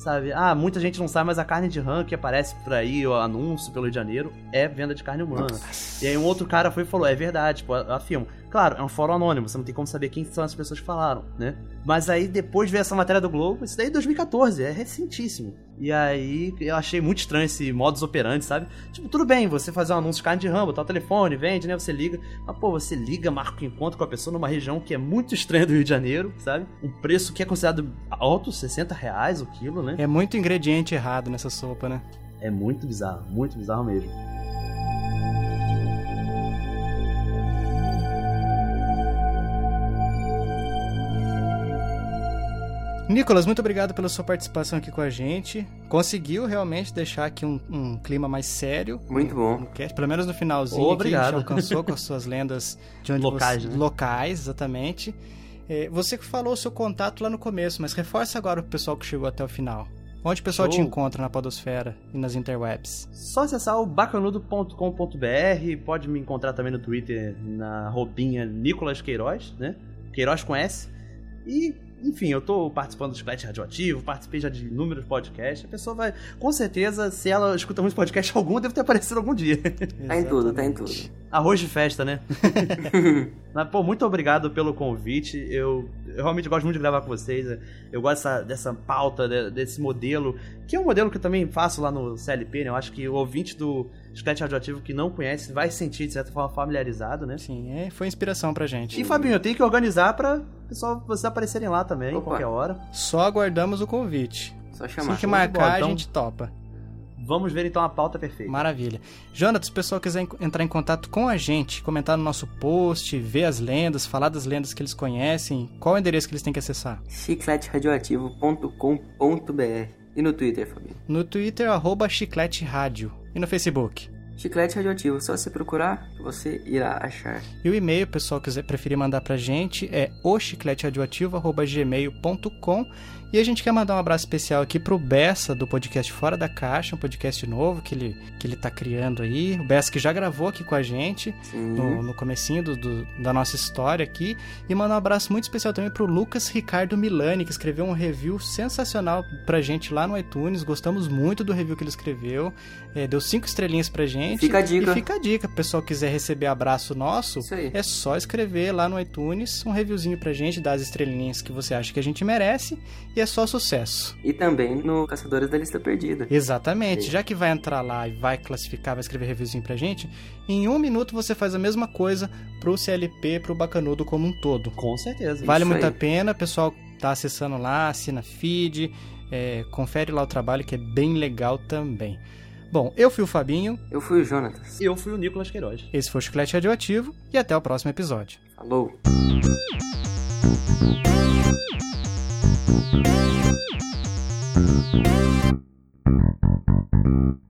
Sabe? Ah, muita gente não sabe, mas a carne de rã que aparece por aí, o anúncio pelo Rio de Janeiro, é venda de carne humana. E aí um outro cara foi e falou, é verdade, tipo, eu afirmo. Claro, é um fórum anônimo, você não tem como saber quem são as pessoas que falaram, né? Mas aí depois veio essa matéria do Globo, isso daí é 2014, é recentíssimo. E aí eu achei muito estranho esse modus operandi, sabe? Tipo, tudo bem, você fazer um anúncio de carne de rã, botar o telefone, vende, né? Você liga. Mas, pô, você liga, marca um encontro com a pessoa numa região que é muito estranha do Rio de Janeiro, sabe? Um preço que é considerado alto, 60 reais o quilo, né? É muito ingrediente errado nessa sopa, né? É muito bizarro, muito bizarro mesmo. Nicolas, muito obrigado pela sua participação aqui com a gente. Conseguiu realmente deixar aqui um, um clima mais sério. Muito bom. no cast, pelo menos no finalzinho. Oh, aqui, a gente obrigado. alcançou com as suas lendas de onde Locais, você... né? Locais, exatamente. É, você que falou o seu contato lá no começo, mas reforça agora o pessoal que chegou até o final. Onde o pessoal te Show. encontra na podosfera e nas interwebs? Só acessar o bacanudo.com.br, pode me encontrar também no Twitter na roupinha Nicolas Queiroz, né? Queiroz com S. E, enfim, eu tô participando do Splash Radioativo, participei já de inúmeros podcasts. A pessoa vai, com certeza, se ela escuta muito podcast algum, deve ter aparecido algum dia. Tá em tudo, tá em tudo. Arroz de festa, né? Mas, pô, muito obrigado pelo convite. Eu, eu realmente gosto muito de gravar com vocês. Eu gosto dessa, dessa pauta, de- desse modelo, que é um modelo que eu também faço lá no CLP, né? Eu acho que o ouvinte do Sketch Radioativo que não conhece vai se sentir, de certa forma, familiarizado, né? Sim, é, foi inspiração pra gente. E, Fabinho, eu tenho que organizar pra pessoal, vocês aparecerem lá também, Opa. qualquer hora. Só aguardamos o convite. Só Se chamar. que show de marcar, bola, a então. gente topa. Vamos ver então a pauta perfeita. Maravilha. Jonathan, se o pessoal quiser en- entrar em contato com a gente, comentar no nosso post, ver as lendas, falar das lendas que eles conhecem, qual é o endereço que eles têm que acessar? chicleteradioativo.com.br E no Twitter, Fabinho? No Twitter, arroba Chiclete Rádio. E no Facebook? Chiclete radioativo, só você procurar, você irá achar. E o e-mail, pessoal quiser preferir mandar pra gente, é ochicleteradioativo.gmail.com e a gente quer mandar um abraço especial aqui pro Bessa, do podcast Fora da Caixa, um podcast novo que ele, que ele tá criando aí. O Bessa que já gravou aqui com a gente no, no comecinho do, do- da nossa história aqui. E mandar um abraço muito especial também pro Lucas Ricardo Milani, que escreveu um review sensacional pra gente lá no iTunes. Gostamos muito do review que ele escreveu. É, deu cinco estrelinhas pra gente. Fica a dica. E fica a dica, o pessoal quiser receber abraço nosso, é só escrever lá no iTunes um reviewzinho pra gente, dar as estrelinhas que você acha que a gente merece, e é só sucesso. E também no Caçadores da Lista Perdida. Exatamente, Sim. já que vai entrar lá e vai classificar, vai escrever reviewzinho pra gente, em um minuto você faz a mesma coisa pro CLP, pro Bacanudo como um todo. Com certeza. Vale muito aí. a pena, o pessoal tá acessando lá, assina feed, é, confere lá o trabalho que é bem legal também. Bom, eu fui o Fabinho, Eu fui o Jonatas. Eu fui o Nicolas Queiroz. esse foi o Chiclete Radioativo e até o próximo episódio. Falou. Thank you.